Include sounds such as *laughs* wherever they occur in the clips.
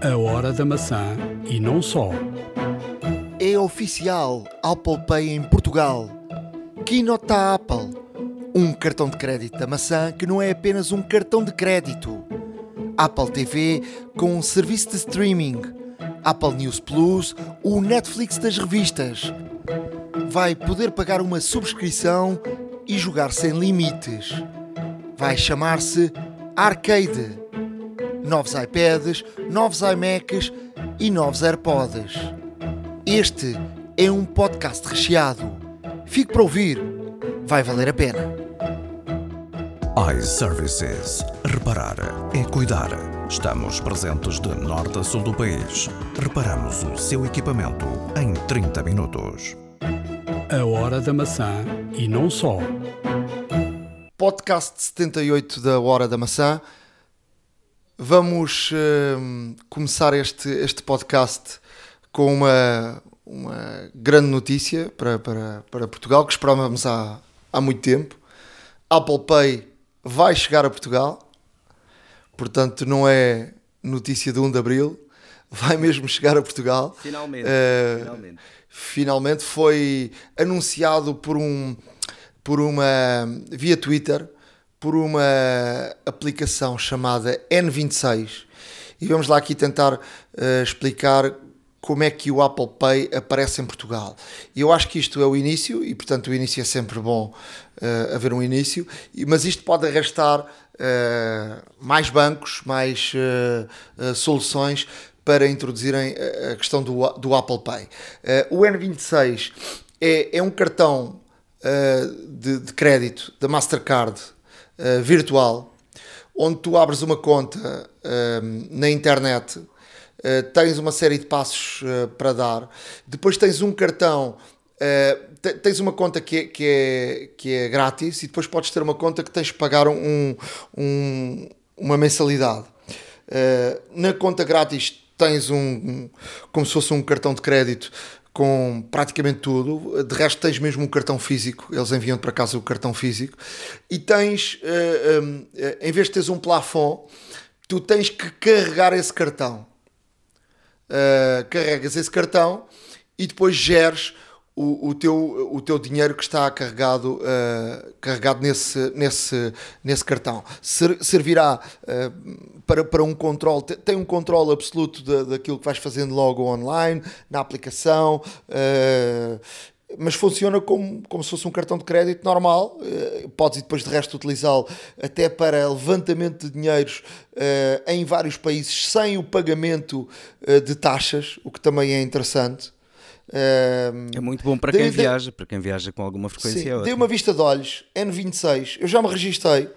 A hora da maçã e não só. É oficial Apple Pay em Portugal. Da Apple. Um cartão de crédito da maçã que não é apenas um cartão de crédito. Apple TV com um serviço de streaming. Apple News Plus, o Netflix das revistas. Vai poder pagar uma subscrição e jogar sem limites. Vai chamar-se Arcade. Novos iPads, novos iMacs e novos AirPods. Este é um podcast recheado. Fique para ouvir. Vai valer a pena. iServices. Reparar é cuidar. Estamos presentes de norte a sul do país. Reparamos o seu equipamento em 30 minutos. A hora da maçã e não só. Podcast 78 da Hora da Maçã. Vamos hum, começar este, este podcast com uma, uma grande notícia para, para, para Portugal, que esperávamos há, há muito tempo. Apple Pay vai chegar a Portugal, portanto, não é notícia de 1 de Abril, vai mesmo chegar a Portugal. Finalmente, Eh, finalmente. finalmente foi anunciado por um por uma via Twitter por uma aplicação chamada N26 e vamos lá aqui tentar eh, explicar como é que o Apple Pay aparece em Portugal. E eu acho que isto é o início e portanto o início é sempre bom eh, haver um início, mas isto pode arrastar eh, mais bancos, mais eh, soluções para introduzirem a questão do, do Apple Pay. O N26 é, é um cartão de, de crédito da Mastercard eh, virtual, onde tu abres uma conta eh, na internet, eh, tens uma série de passos para dar, depois tens um cartão. te- tens uma conta que é, que, é, que é grátis e depois podes ter uma conta que tens de pagar um, um- uma mensalidade. Uh, na conta grátis tens um, um- como se fosse um cartão de crédito com praticamente tudo. De resto tens mesmo um cartão físico, eles enviam para casa o cartão físico. E tens, uh, um, uh, em vez de teres um plafond, tu tens que carregar esse cartão. Uh, carregas esse cartão e depois geres o, o, teu, o teu dinheiro que está carregado, uh, carregado nesse, nesse, nesse cartão. Ser- servirá uh, para, para um controle, te- tem um controle absoluto da, daquilo que vais fazendo logo online, na aplicação. uh, mas funciona como, como se fosse um cartão de crédito normal. eh, Podes depois de resto utilizá-lo até para levantamento de dinheiros eh, em vários países sem o pagamento eh, de taxas, o que também é interessante. Eh, É muito bom para quem viaja, para quem viaja com alguma frequência. Sim, é dei uma vista de olhos, N26, eu já me registrei.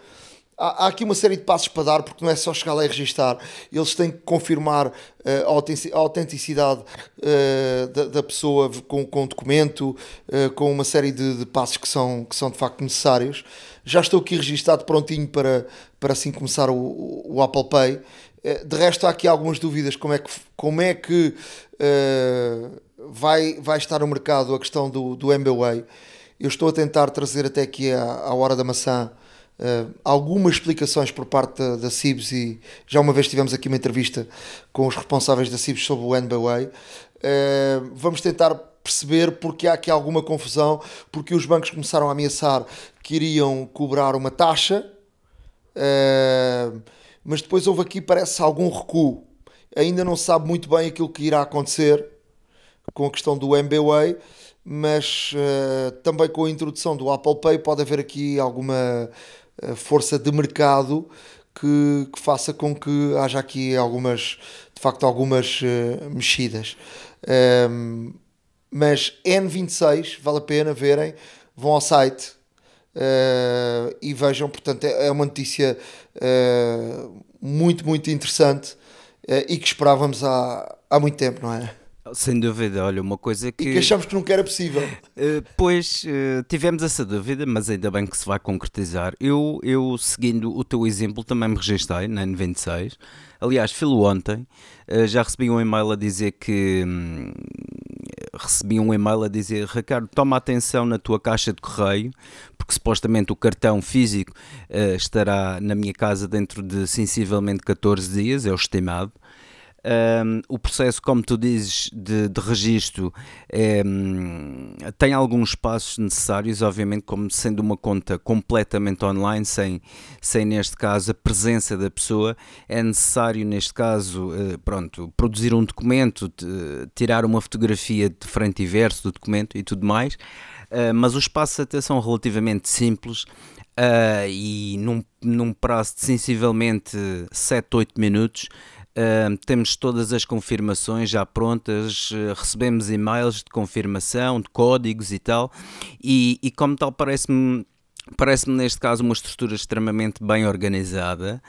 Há, há aqui uma série de passos para dar, porque não é só chegar lá e registar. Eles têm que confirmar eh, a autentici- a autenticidade eh, da, da pessoa com, com o documento, eh, com uma série de, de passos que são, que são de facto necessários. Já estou aqui registado prontinho para, para assim começar o, o- o Apple Pay. De resto, há aqui algumas dúvidas como é que, como é que eh, vai, vai estar no mercado a questão do, do MBWay. Eu estou a tentar trazer até aqui à, à hora da maçã eh, algumas explicações por parte da, da CIBS e já uma vez tivemos aqui uma entrevista com os responsáveis da CIBS sobre o MBWay. Eh, vamos tentar perceber porque há aqui alguma confusão, porque os bancos começaram a ameaçar que iriam cobrar uma taxa Uh, mas depois houve aqui, parece, algum recuo. Ainda não se sabe muito bem aquilo que irá acontecer com a questão do MBWay, mas uh, também com a introdução do Apple Pay pode haver aqui alguma uh, força de mercado que, que faça com que haja aqui algumas, de facto, algumas uh, mexidas. Um, mas N26, vale a pena verem, vão ao site Uh, e vejam, portanto, é é uma notícia uh, muito, muito interessante uh, e que esperávamos há, há muito tempo, não é? Sem dúvida, olha, uma coisa E que. que achamos que nunca era possível. Eh, pois eh, tivemos essa dúvida, mas ainda bem que se vai concretizar. Eu, eu seguindo o teu exemplo, também me registrei na N26. Aliás, filo ontem, eh, já recebi um e-mail a dizer que. hum, recebi um e-mail a dizer: Ricardo, toma atenção na tua caixa de correio, porque supostamente o cartão físico eh, estará na minha casa dentro de sensivelmente 14 dias, é o estimado. Um, o processo, como tu dizes, de, de registro é, tem alguns passos necessários, obviamente, como sendo uma conta completamente online, sem, sem neste caso a presença da pessoa, é necessário, neste caso, uh, pronto, produzir um documento, tirar uma fotografia de frente e verso do documento e tudo mais. Uh, mas os passos até são relativamente simples uh, e num, num prazo de sensivelmente 7, 8 minutos Uh, temos todas as confirmações já prontas, uh, recebemos e-mails de confirmação, de códigos e tal, e, e como tal parece-me parece-me neste caso uma estrutura extremamente bem organizada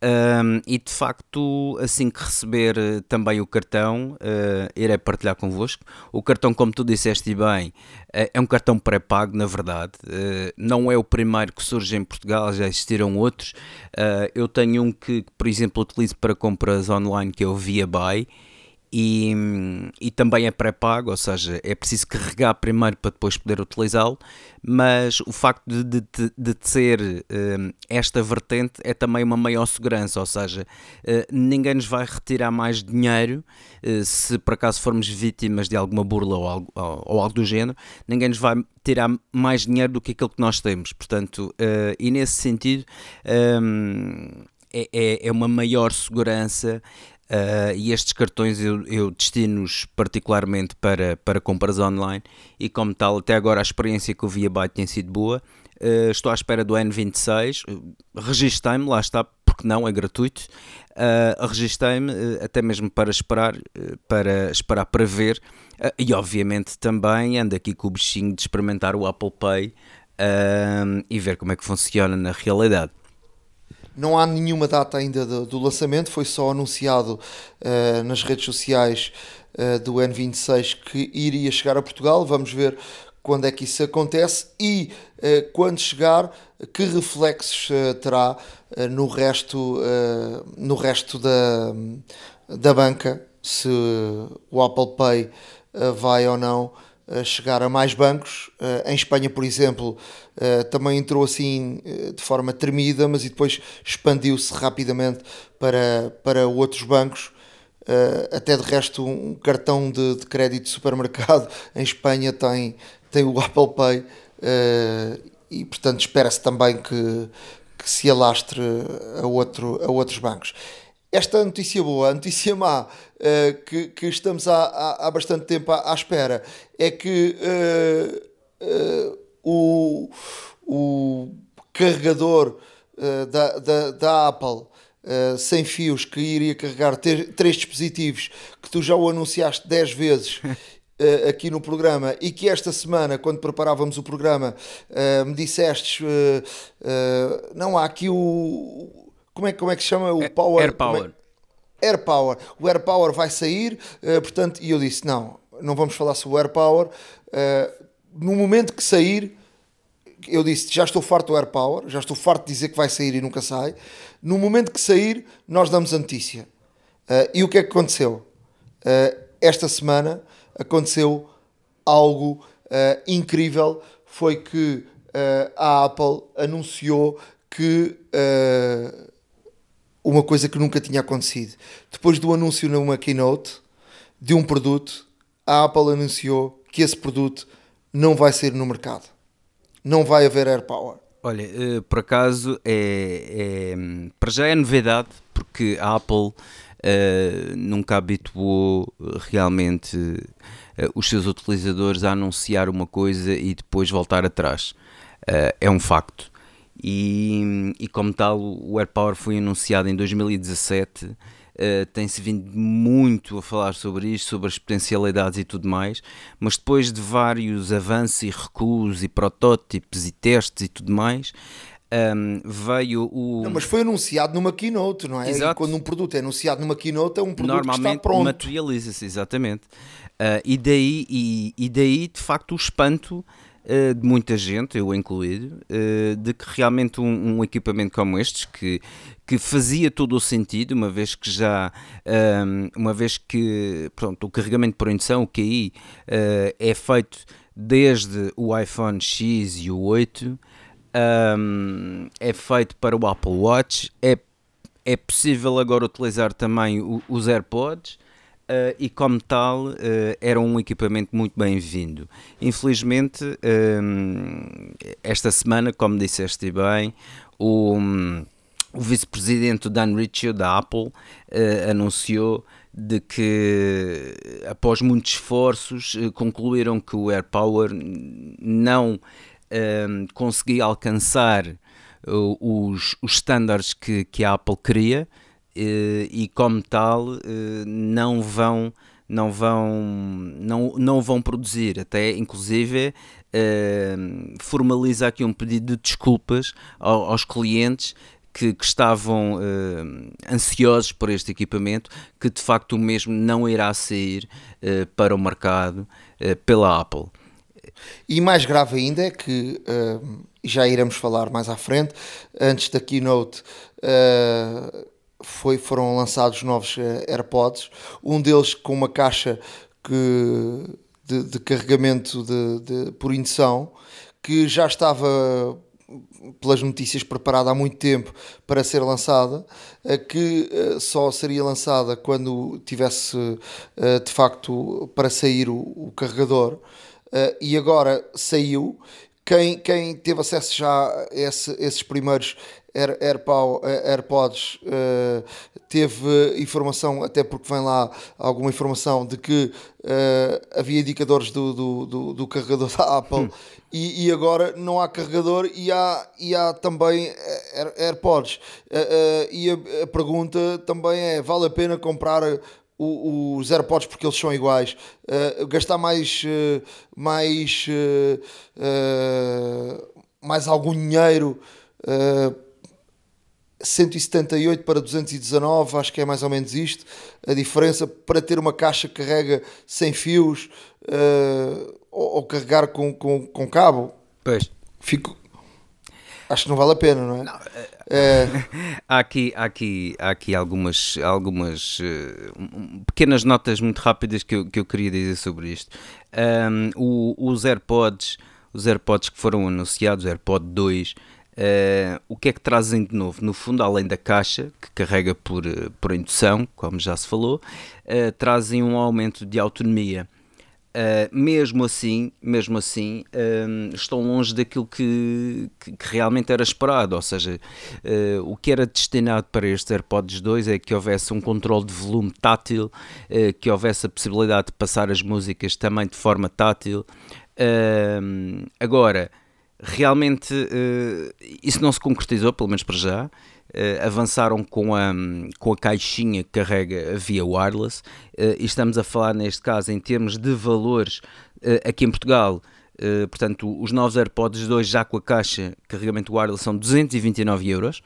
um, e de facto, assim que receber uh, também o cartão, uh, irei partilhar convosco. O cartão, como tu disseste bem, uh, é um cartão pré-pago, na verdade. não é o primeiro que surge em Portugal, já existiram outros. eu tenho um que, por exemplo, utilizo para compras online, que é o Via Buy e, e também é pré-pago, ou seja, é preciso carregar primeiro para depois poder utilizá-lo, mas o facto de, de, de ter uh, esta vertente é também uma maior segurança, ou seja, uh, ninguém nos vai retirar mais dinheiro uh, se por acaso formos vítimas de alguma burla ou algo, ou, ou algo do género, ninguém nos vai tirar mais dinheiro do que aquilo que nós temos, portanto, e nesse sentido. Um, é, é, é, uma maior segurança Uh, e estes cartões eu, eu destino-os particularmente para, para compras online e como tal até agora a experiência que eu vi a Byte tem sido boa. Uh, estou à espera do N26 registrei-me, lá está porque não, é gratuito. Uh, registrei-me uh, até mesmo para esperar para esperar para ver. E obviamente também ando aqui com o bichinho de experimentar o Apple Pay e ver como é que funciona na realidade não há nenhuma data ainda do, do lançamento, foi só anunciado uh, nas redes sociais uh, do N26 que iria chegar a Portugal. Vamos ver quando é que isso acontece e uh, quando chegar, que reflexos terá no resto, no resto da, da banca, se o Apple Pay vai ou não chegar a mais bancos. em Espanha, por exemplo, Uh, também entrou assim uh, de forma tremida, mas e depois expandiu-se rapidamente para, para outros bancos. Até de resto, um cartão de, de, crédito de supermercado em Espanha tem, tem o Apple Pay e, portanto, espera-se também que, que se alastre a, outro, a outros bancos. Esta notícia boa, a notícia má, que, que estamos há, há, há bastante tempo à, à espera, é que o, o carregador uh, da, da, da, Apple uh, sem fios que iria carregar ter, três dispositivos que tu já o anunciaste 10 vezes uh, *laughs* aqui no programa e que esta semana, quando preparávamos o programa, me dissestes não há aqui o como é, como é que se chama o é, Power Air Power. É? Air Power. O Air Power vai sair, portanto, e eu disse: não, não vamos falar sobre o Air Power. no momento que sair, eu disse, já estou farto do Air Power, já estou farto de dizer que vai sair e nunca sai. No momento que sair, nós damos a notícia. Uh, e o que é que aconteceu? Uh, esta semana aconteceu algo uh, incrível, foi que a Apple anunciou que uma coisa que nunca tinha acontecido. Depois do anúncio numa keynote de um produto, a Apple anunciou que esse produto não vai sair no mercado não vai haver air power. Olha, uh, por acaso é, é, para já é novidade porque a Apple uh, nunca habituou realmente uh, os seus utilizadores a anunciar uma coisa e depois voltar atrás. é um facto. E, e como tal, o AirPower foi anunciado em 2017 Uh, tem-se vindo muito a falar sobre isto, sobre as potencialidades e tudo mais, mas depois de vários avanços e recuos e protótipos e testes e tudo mais, um, ehm, veio o. Não, mas foi anunciado numa keynote, não é? Exato. E quando um produto é anunciado numa keynote, é um produto Normalmente que está pronto. materializa-se, exatamente. Uh, e, daí, e, e daí, de facto, o espanto uh, de muita gente, eu incluído, uh, de que realmente um, um, equipamento como este, que, que fazia todo o sentido, uma vez que já, ehm, uma vez que pronto, o carregamento por indução, o QI, eh, é feito desde o iPhone X e o 8, um, ehm, é feito para o Apple Watch, é é possível agora utilizar também os AirPods. Uh, e como tal uh, era um equipamento muito bem-vindo. Infelizmente, uh, esta semana, como disseste bem, o, um, o vice-presidente Dan Riccio da Apple anunciou de que após muitos esforços concluíram que o AirPower não conseguia alcançar os, os estándares que, que a Apple queria eh, e como tal eh, não vão não vão não, não vão produzir. Até inclusive eh, formaliza aqui um pedido de desculpas aos clientes que, que estavam ansiosos por este equipamento que de facto o mesmo não irá sair para o mercado pela Apple. E mais grave ainda é que já iremos falar mais à frente antes da keynote foi, foram lançados novos eh, AirPods, um deles com uma caixa que, de, de carregamento de, de, por indução, que já estava pelas notícias preparada há muito tempo para ser lançada, eh, que eh, só seria lançada quando tivesse de facto para sair o, carregador e agora saiu. Quem, quem teve acesso já a esse, esses primeiros Air, AirPow, eh, AirPods uh, teve informação, até porque vem lá alguma informação de que uh, havia indicadores do, do, do, do, carregador *laughs* da Apple hum. e, e, agora não há carregador e há, e há também Air, AirPods. Uh, e a, a, pergunta também é: vale a pena comprar os AirPods porque eles são iguais, uh, gastar mais, uh, mais, uh, mais algum dinheiro 178 para 219, acho que é mais ou menos isto. A diferença para ter uma caixa que carrega sem fios uh, ou, ou, carregar com, com, com cabo. Pois. Fico. Acho que não vale a pena, não é? Não, é... *laughs* há, aqui, há, aqui, há aqui algumas, algumas uh, pequenas notas muito rápidas que eu, que eu queria dizer sobre isto. Um, o, os AirPods, os AirPods que foram anunciados, AirPod 2, Uh, o que é que trazem de novo? No fundo, além da caixa, que carrega por, eh, por indução, como já se falou, uh, trazem um aumento de autonomia. Uh, mesmo assim, mesmo assim estão longe daquilo que, que, que, realmente era esperado, ou seja, o que era destinado para estes AirPods 2 é que houvesse um controle de volume tátil, que houvesse a possibilidade de passar as músicas também de forma tátil. agora, realmente uh, isso não se concretizou, pelo menos para já. Uh, avançaram com a, com a caixinha que carrega via wireless uh, e estamos a falar neste caso em termos de valores aqui em Portugal. portanto, os novos AirPods 2 já com a caixa carregamento wireless são 229 euros.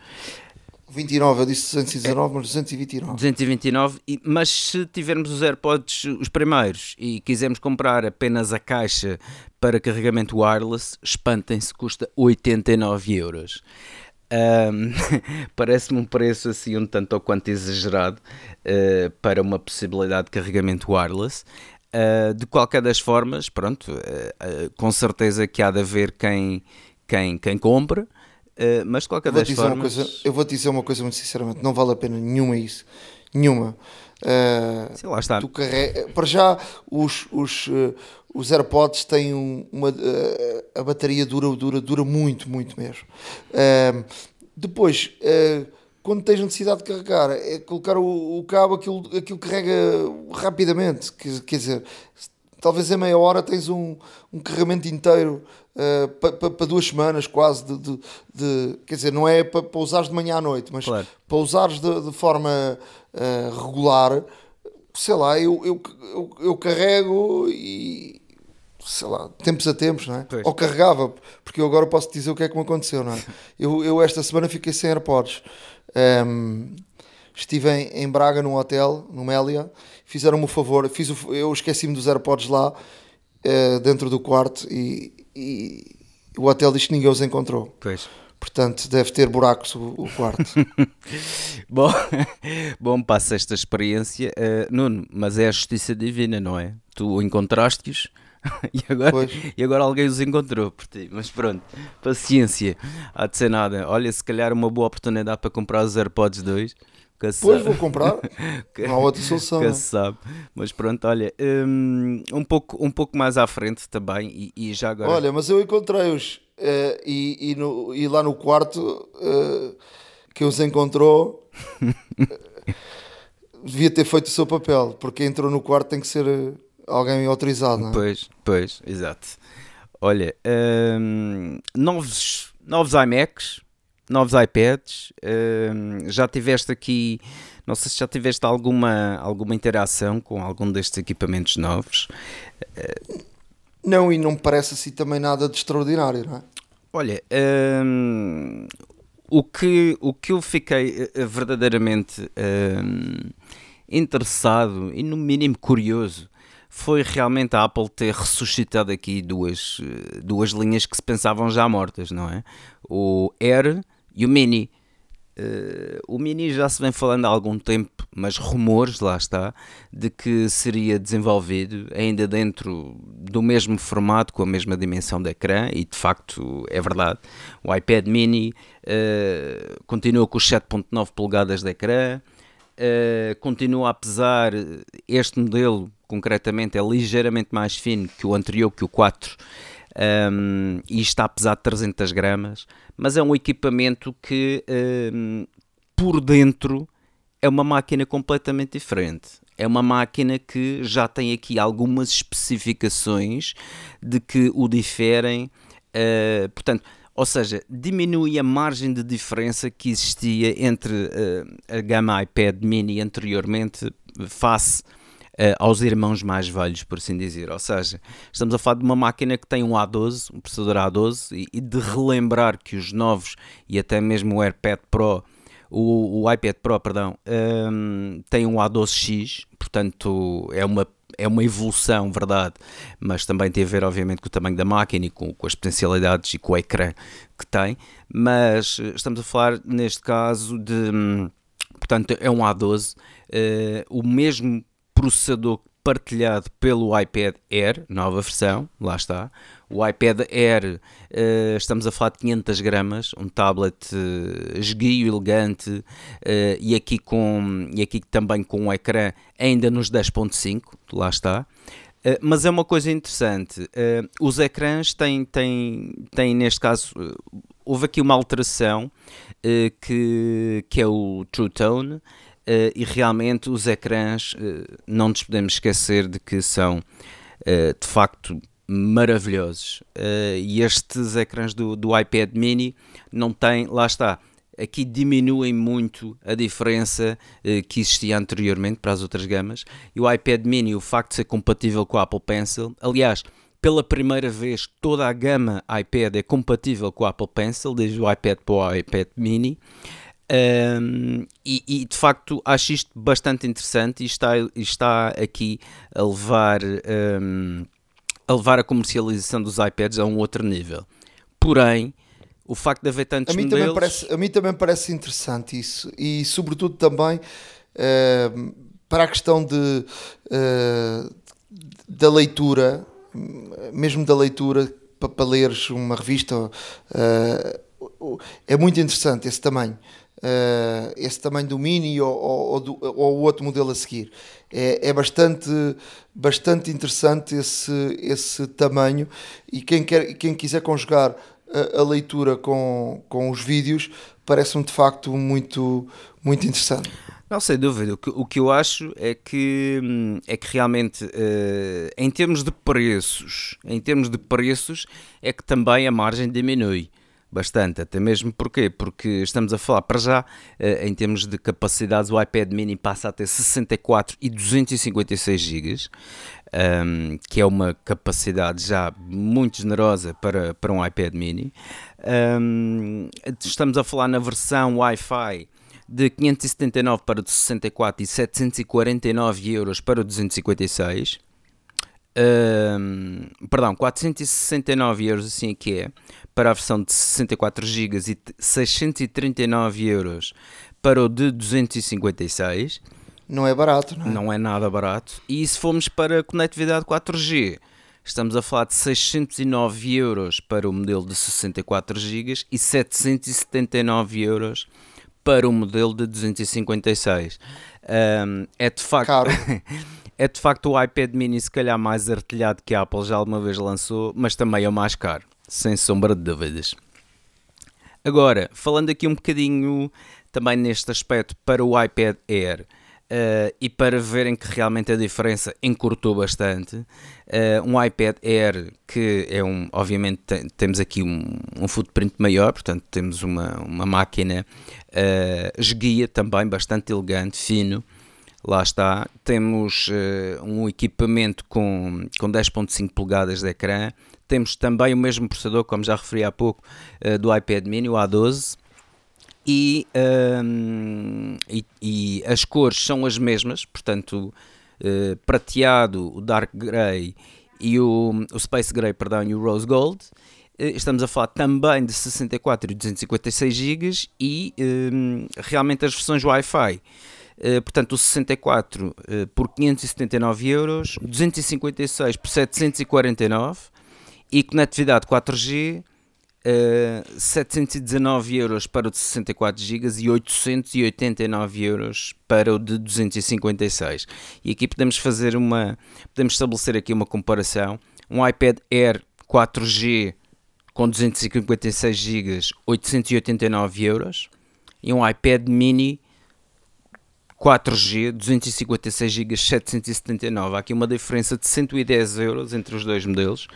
29, eu disse 219, mas 229. 229, mas se tivermos os AirPods os primeiros e quisermos comprar apenas a caixa para carregamento wireless, espantem-se, custa 89 euros. Um, *laughs* Parece-me um preço assim um tanto ou quanto exagerado uh, para uma possibilidade de carregamento wireless. Uh, de qualquer das formas, pronto, uh, com certeza que há de haver quem, quem, quem compre. Uh, mas de qualquer das formas. Coisa, eu vou te dizer uma coisa muito sinceramente: não vale a pena nenhuma isso. Nenhuma. Uh, Sim, lá está. Tu carrega, para já, os, os, uh, os AirPods têm um, uma. Uh, a bateria dura, dura, dura muito, muito mesmo. depois, quando tens necessidade de carregar, é colocar o, o cabo, aquilo, aquilo carrega rapidamente. Quer, quer dizer, talvez em meia hora tens um, um carregamento inteiro uh, para pa, pa duas semanas quase de, de, de, quer dizer, não é para pa usares de manhã à noite, mas claro. para usares de, de forma uh, regular, sei lá, eu, eu, eu, eu, carrego e sei lá, tempos a tempos, não é? Pois. Ou carregava, porque eu agora posso dizer o que é que me aconteceu, não é? *laughs* eu, eu esta semana fiquei sem AirPods. Um, ehm, estive em, em Braga num hotel, no Mélia, fizeram-me o favor, fiz o, eu esqueci-me dos AirPods lá uh, dentro do quarto e, e, o hotel diz que ninguém os encontrou. Pois. Portanto, deve ter buracos o, o quarto. *laughs* bom, *laughs* bom, passa esta experiência. Uh, Nuno, mas é a justiça divina, não é? Tu encontraste-os, *laughs* e, agora, Pois. e agora alguém os encontrou por ti. Mas pronto, paciência, há de ser nada. Olha, se calhar uma boa oportunidade para comprar os AirPods 2. Pois vou comprar. *laughs* Não há outra solução. Se sabe. Mas pronto, olha, hum, um, pouco, um pouco mais à frente também, e, e já agora. Olha, mas eu encontrei-os eh, e, e, no- e lá no quarto eh, que os encontrou *laughs* eh, devia ter feito o seu papel, porque entrou no quarto tem que ser alguém autorizado, não é? Pois, pois, exato. Olha, hum, novos, novos iMacs, novos iPads, hum, já tiveste aqui, não sei se já tiveste alguma, alguma interação com algum destes equipamentos novos. Não, e não me parece assim também nada de extraordinário, não é? Olha, hum, o, que, o que eu fiquei eh, verdadeiramente hum, interessado e no mínimo curioso foi realmente a Apple ter ressuscitado aqui duas, eh, duas linhas que se pensavam já mortas, não é? O Air e o Mini. Eh, o Mini já se vem falando há algum tempo, mas rumores, lá está, de que seria desenvolvido ainda dentro do mesmo formato, com a mesma dimensão de ecrã, e de facto é verdade. O iPad Mini eh, continua com os 7.9 polegadas de ecrã, eh, continua a pesar, este modelo concretamente é ligeiramente mais fino que o anterior, que o 4, um, e está a pesar 300 gramas, mas é um equipamento que um, por dentro é uma máquina completamente diferente. É uma máquina que já tem aqui algumas especificações de que o diferem, uh, portanto, ou seja, diminui a margem de diferença que existia entre uh, a gama iPad mini anteriormente face uh, aos irmãos mais velhos, por assim dizer. Ou seja, estamos a falar de uma máquina que tem um A12, um processador A12, e, e de relembrar que os novos e até mesmo o AirPad Pro, o, o iPad Pro, perdão, um, tem um A12X, portanto é uma é uma evolução, verdade, mas também tem a ver, obviamente, com o tamanho da máquina e com, com, as potencialidades e com o ecrã que tem. Mas estamos a falar, neste caso, de. Portanto, é um A12, uh, o mesmo processador partilhado pelo iPad Air, nova versão, lá está. O iPad Air, uh, estamos a falar de 500 gramas, um tablet uh, esguio, elegante, uh, e, aqui com, e aqui também com um ecrã ainda nos 10.5, lá está. mas é uma coisa interessante, os ecrãs têm, têm, têm neste caso, houve aqui uma alteração que, que é o True Tone, Uh, e realmente os ecrãs, uh, não nos podemos esquecer de que são uh, de facto maravilhosos. e estes ecrãs do, do iPad mini não têm, lá está, aqui diminuem muito a diferença que existia anteriormente para as outras gamas. E o iPad mini, o facto de ser compatível com o Apple Pencil, aliás. Pela primeira vez, toda a gama iPad é compatível com o Apple Pencil, desde o iPad para o iPad mini. Um, e, e, de facto acho isto bastante interessante e está, está aqui a levar, um, a levar a comercialização dos iPads a um outro nível. Porém, o facto de haver tantos a mim modelos... Também parece, a mim também parece interessante isso e sobretudo também uh, para a questão de, uh, da leitura, mesmo da leitura para, para leres uma revista, uh, é muito interessante esse tamanho. Uh, esse tamanho do Mini ou, ou, ou, o outro modelo a seguir. É, é, bastante, bastante interessante esse, esse tamanho e quem, quer, quem quiser conjugar a, a leitura com, com os vídeos parece-me de facto muito, muito interessante. Não, sem dúvida. O que, o que eu acho é que, é que realmente, uh, em termos de preços, em termos de preços, é que também a margem diminui bastante, até mesmo porquê? Porque estamos a falar para já em termos de capacidades, o iPad mini passa a ter 64 e 256 GB, um, que é uma capacidade já muito generosa para, para um iPad mini. Um, estamos a falar na versão Wi-Fi de 579 para o 64 e 749 euros para o 256. Um, perdão, 469 euros assim que é para a versão de 64 GB e 639 euros para o de 256 não é barato, não é? Não é nada barato. E se formos para conectividade 4G, estamos a falar de 609 euros para o modelo de 64 GB e 779 euros para o modelo de 256. Um, é de facto. Caro. *laughs* é de facto o iPad mini, se calhar, mais artilhado que a Apple já alguma vez lançou, mas também é o mais caro, sem sombra de dúvidas. Agora, falando aqui um bocadinho também neste aspecto para o iPad Air. Uh, e para verem que realmente a diferença encurtou bastante, uh, um iPad Air que é um, obviamente tem, temos aqui um, um, footprint maior, portanto temos uma, uma máquina uh, esguia também bastante elegante, fino, lá está, temos um equipamento com, com 10.5 polegadas de ecrã, temos também o mesmo processador, como já referi há pouco, do iPad mini, o A12, e, um, e, e, as cores são as mesmas, portanto, uh, prateado, o dark grey e o, o space grey, perdão, e o rose gold. Uh, estamos a falar também de 64 e 256 GB e um, realmente as versões Wi-Fi. Uh, portanto, o 64 uh, por 579 euros, 256 por 749 e conectividade 4G Uh, eh, 719 euros para o de 64 GB e 889 euros para o de 256. E aqui podemos fazer uma, podemos estabelecer aqui uma comparação. Um iPad Air 4G com 256 GB, 889 euros, e um iPad Mini 4G, 256 GB, 779. Há aqui uma diferença de 110 euros entre os dois modelos.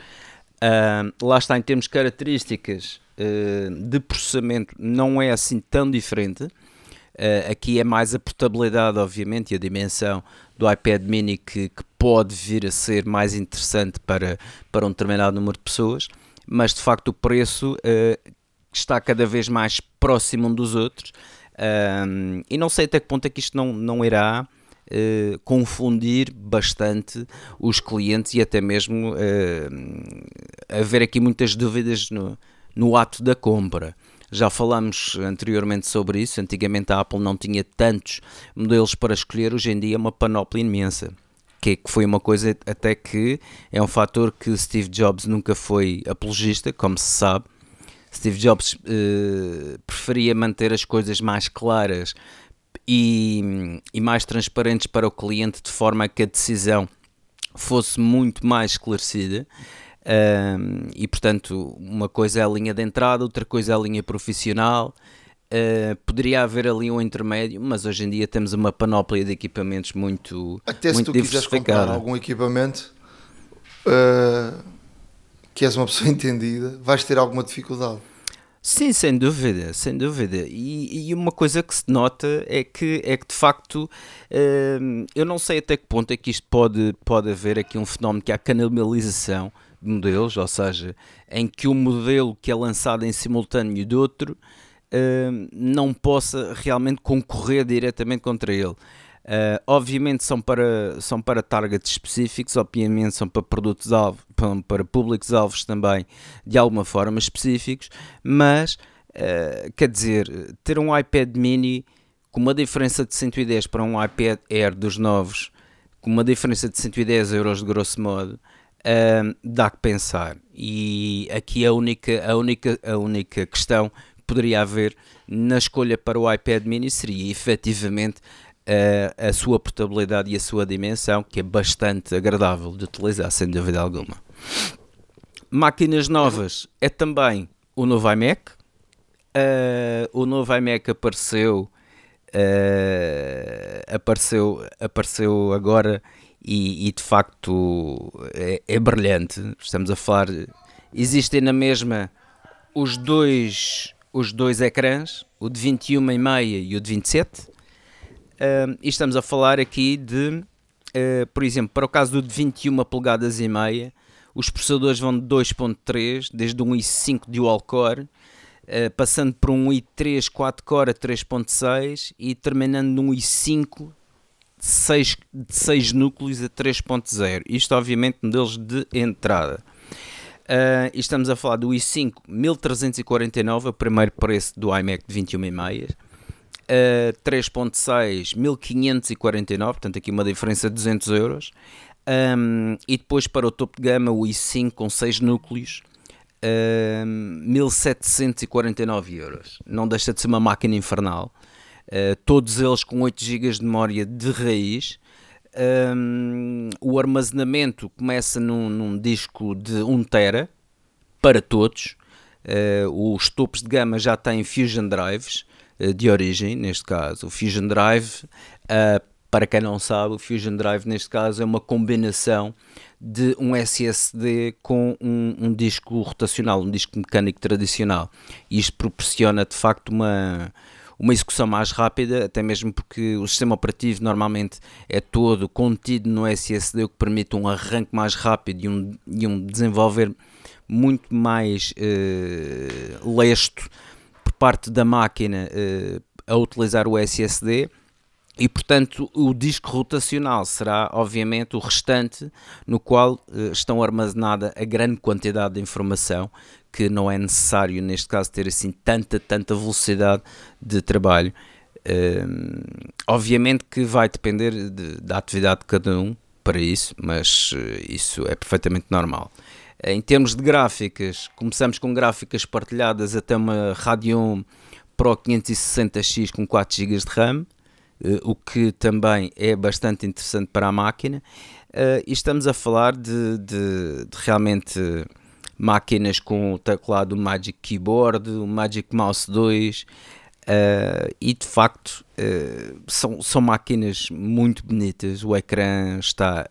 Uh, lá está, em termos de características uh, de processamento, não é assim tão diferente. Uh, aqui é mais a portabilidade, obviamente, e a dimensão do iPad mini que, que, pode vir a ser mais interessante para, para um determinado número de pessoas, mas de facto o preço uh, está cada vez mais próximo um dos outros. e não sei até que ponto é que isto não, não irá Uh, confundir bastante os clientes e até mesmo uh, haver aqui muitas dúvidas no, no ato da compra. Já falamos anteriormente sobre isso. Antigamente a Apple não tinha tantos modelos para escolher, hoje em dia é uma panóplia imensa. Que, que foi uma coisa até que é um fator que Steve Jobs nunca foi apologista, como se sabe. Steve Jobs uh, preferia manter as coisas mais claras e, e mais transparentes para o cliente, de forma que a decisão fosse muito mais esclarecida. Um, e portanto, uma coisa é a linha de entrada, outra coisa é a linha profissional. Uh, poderia haver ali um intermédio, mas hoje em dia temos uma panóplia de equipamentos muito Até muito se tu quiseres comprar algum equipamento uh, que és uma pessoa *laughs* entendida, vais ter alguma dificuldade. Sim, sem dúvida, sem dúvida. E, e, uma coisa que se nota é que, é que de facto, hum, eu não sei até que ponto é que isto pode, pode haver aqui um fenómeno que é a canibalização de modelos, ou seja, em que o modelo que é lançado em simultâneo de outro hum, não possa realmente concorrer diretamente contra ele. Uh, obviamente são para, são para targets específicos, obviamente são para produtos-alvo, para, para públicos-alvos também de alguma forma específicos, mas uh, quer dizer, ter um iPad mini com uma diferença de 110 para um iPad Air dos novos, com uma diferença de 110 euros de grosso modo, uh, dá que pensar. E aqui a única, a única, a única questão que poderia haver na escolha para o iPad mini seria efetivamente a, a sua portabilidade e a sua dimensão, que é bastante agradável de utilizar, sem dúvida alguma. Máquinas novas é também o novo iMac. Uh, o novo iMac apareceu, uh, apareceu, apareceu agora e, e de facto é, é, brilhante. Estamos a falar. Existem na mesma os dois, os dois ecrãs, o de 21,5 e o de 27. Uh, e estamos a falar aqui de, uh, por exemplo, para o caso do de 21 polegadas e meia, os processadores vão de 2.3, desde um i5 dual core, uh, passando por um i3 4 core a 3.6 e terminando num i5 de 6, de 6 núcleos a 3.0. Isto, obviamente, modelos de entrada. Uh, estamos a falar do i5 1349, o primeiro preço do iMac de 21,5 uh, 3.6 1549, portanto aqui uma diferença de 200 euros. Um, e depois para o topo de gama, o i5 com 6 núcleos, um, 1749 euros. Não deixa de ser uma máquina infernal. Uh, todos eles com 8 GB de memória de raiz. Um, o armazenamento começa num, num, disco de 1 tera para todos. Uh, os topos de gama já têm Fusion Drives de origem, neste caso. O Fusion Drive para quem não sabe, o Fusion Drive neste caso é uma combinação de um SSD com um, um disco rotacional, um disco mecânico tradicional. E isto proporciona de facto uma, uma execução mais rápida, até mesmo porque o sistema operativo normalmente é todo contido no SSD, o que permite um arranque mais rápido e um, e um desenvolver muito mais uh, lesto parte da máquina uh, a utilizar o SSD e portanto o disco rotacional será obviamente o restante no qual uh, estão armazenada a grande quantidade de informação que não é necessário neste caso ter assim tanta tanta velocidade de trabalho. Uh, obviamente que vai depender de, da atividade de cada um para isso mas isso é perfeitamente normal em termos de gráficas começamos com gráficas partilhadas até uma Radeon Pro 560X com 4 GB de RAM uh, o que também é bastante interessante para a máquina. Uh, e estamos a falar de, de, de, realmente máquinas com o teclado Magic Keyboard, o Magic Mouse 2. Uh, eh, e de facto são, são máquinas muito bonitas. O ecrã está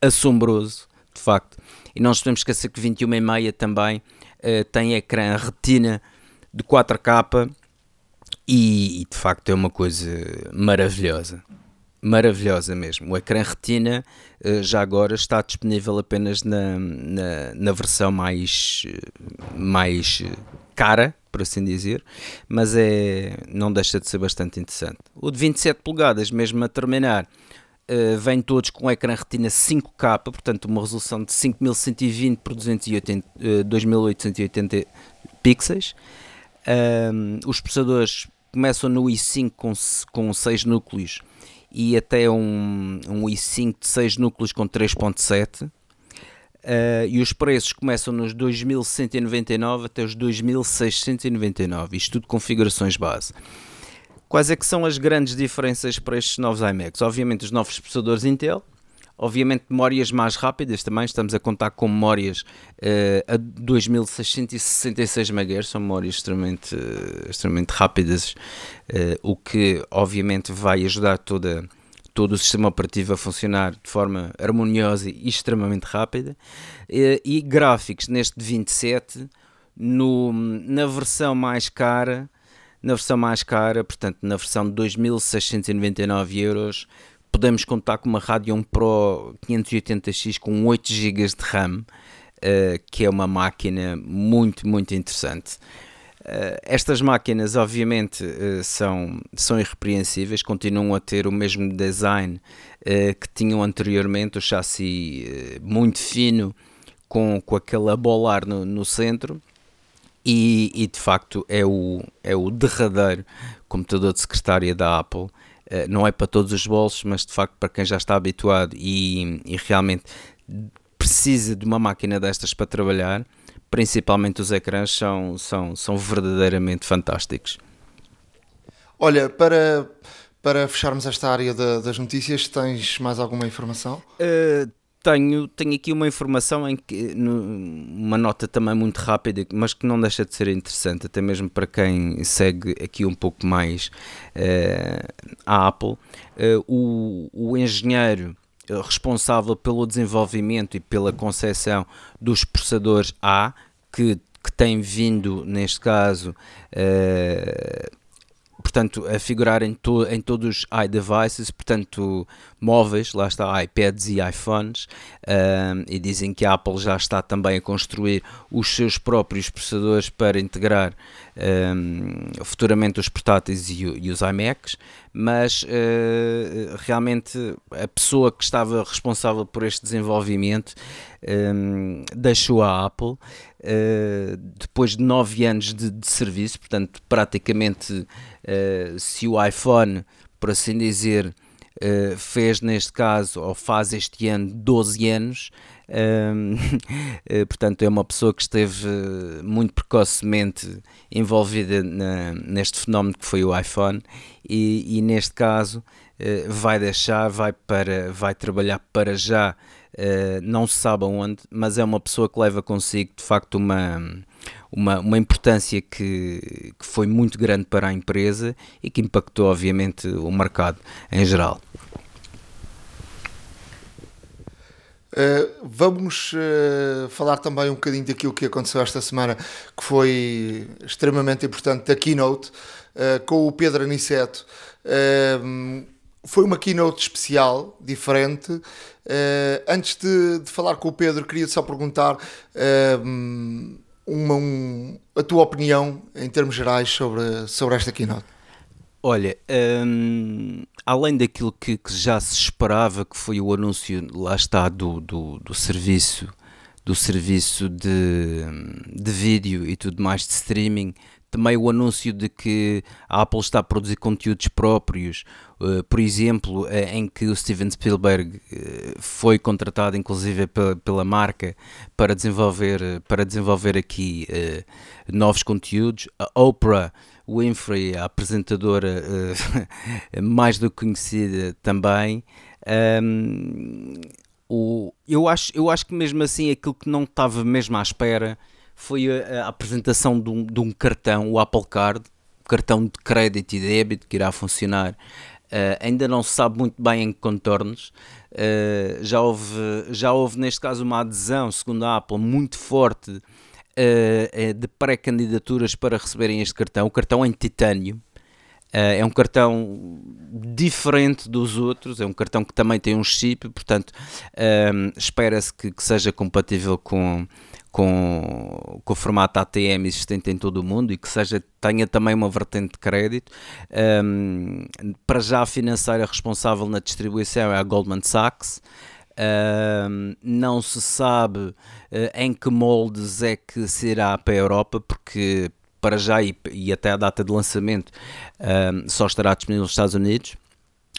assombroso, de facto. E não nos podemos esquecer que 21,5 também tem ecrã retina de 4K e, e, de facto é uma coisa maravilhosa. Maravilhosa mesmo. O ecrã retina uh, já agora está disponível apenas na, na, na versão mais, mais cara, por assim dizer, mas é, não deixa de ser bastante interessante. O de 27 polegadas, mesmo a terminar, uh, vem todos com ecrã retina 5K, portanto uma resolução de 5120 por 280, uh, 2880 pixels. Um, os processadores começam no i5 com, com 6 núcleos e até um, um i5 de 6 núcleos com 3.7 uh, e os preços começam nos 2199 até os 2699, isto tudo configurações base. Quais é que são as grandes diferenças para estes novos iMacs? Obviamente os novos processadores Intel, Obviamente, memórias mais rápidas também, estamos a contar com memórias uh, a 2666 MHz, são memórias extremamente, uh, extremamente rápidas, uh, o que obviamente vai ajudar toda, todo o sistema operativo a funcionar de forma harmoniosa e extremamente rápida. e gráficos neste 27, no, na versão mais cara, na versão mais cara, portanto na versão de 2699 euros, podemos contar com uma Radeon Pro 580X com 8 GB de RAM, uh, que é uma máquina muito, muito interessante. Uh, estas máquinas, obviamente, uh, são, são irrepreensíveis, continuam a ter o mesmo design que tinham anteriormente, o chassi muito fino, com, com aquele abolar no, no centro. E, e, de facto é o, é o derradeiro computador de secretária da Apple eh, não é para todos os bolsos, mas de facto para quem já está habituado e, e realmente precisa de uma máquina destas para trabalhar, principalmente os ecrãs são, são, são verdadeiramente fantásticos. Olha, para, para fecharmos esta área de, das notícias, tens mais alguma informação? Uh, tenho, tenho aqui uma informação em que uma nota também muito rápida, mas que não deixa de ser interessante, até mesmo para quem segue aqui um pouco mais uh, a Apple. Uh, o, o engenheiro responsável pelo desenvolvimento e pela concepção dos processadores A, que, que tem vindo, neste caso, uh, portanto, a figurar em, to, em todos os iDevices, portanto, móveis, lá está, iPads e iPhones, um, e dizem que a Apple já está também a construir os seus próprios processadores para integrar um, futuramente os portáteis e, e os iMacs, mas uh, realmente a pessoa que estava responsável por este desenvolvimento um, deixou a Apple uh, depois de nove anos de, de serviço, portanto, praticamente uh, se o iPhone, por assim dizer, uh, fez neste caso, ou faz este ano 12 anos, um, *laughs* portanto, é uma pessoa que esteve muito precocemente envolvida na, neste fenómeno que foi o iPhone, e, e neste caso vai deixar, vai, para, vai trabalhar para já, não se sabe aonde, mas é uma pessoa que leva consigo de facto uma uma, uma importância que, que foi muito grande para a empresa e que impactou, obviamente, o mercado em geral. Uh, vamos uh, falar também um bocadinho daquilo que aconteceu esta semana, que foi extremamente importante, da keynote, uh, com o Pedro Aniceto. foi uma keynote especial, diferente. antes de, de, falar com o Pedro, queria só perguntar uma, um, a tua opinião em termos gerais sobre, sobre esta keynote. Olha, hum, além daquilo que, que, já se esperava, que foi o anúncio, lá está, do, do, do serviço do serviço de, de vídeo e tudo mais de streaming, também o anúncio de que a Apple está a produzir conteúdos próprios, por exemplo, uh, em que o Steven Spielberg uh, foi contratado inclusive pela, marca para desenvolver, para desenvolver aqui novos conteúdos. A Oprah Winfrey, a apresentadora *laughs* mais do que conhecida também. O, eu, acho, eu acho que mesmo assim aquilo que não estava mesmo à espera foi a, a apresentação de um, de um, cartão, o Apple Card, cartão de crédito e débito que irá funcionar. Uh, ainda não se sabe muito bem em que contornos. Uh, já, houve, já houve, neste caso, uma adesão, segundo a Apple, muito forte uh, de pré-candidaturas para receberem este cartão. O cartão em titânio. é um cartão diferente dos outros, é um cartão que também tem um chip, portanto, espera-se que, que seja compatível com, com, com o formato ATM existente em todo o mundo e que seja, tenha também uma vertente de crédito. Um, para já a financeira responsável na distribuição é a Goldman Sachs. Um, não se sabe uh, em que moldes é que será para a Europa, porque para já e, e até a data de lançamento um, só estará disponível nos Estados Unidos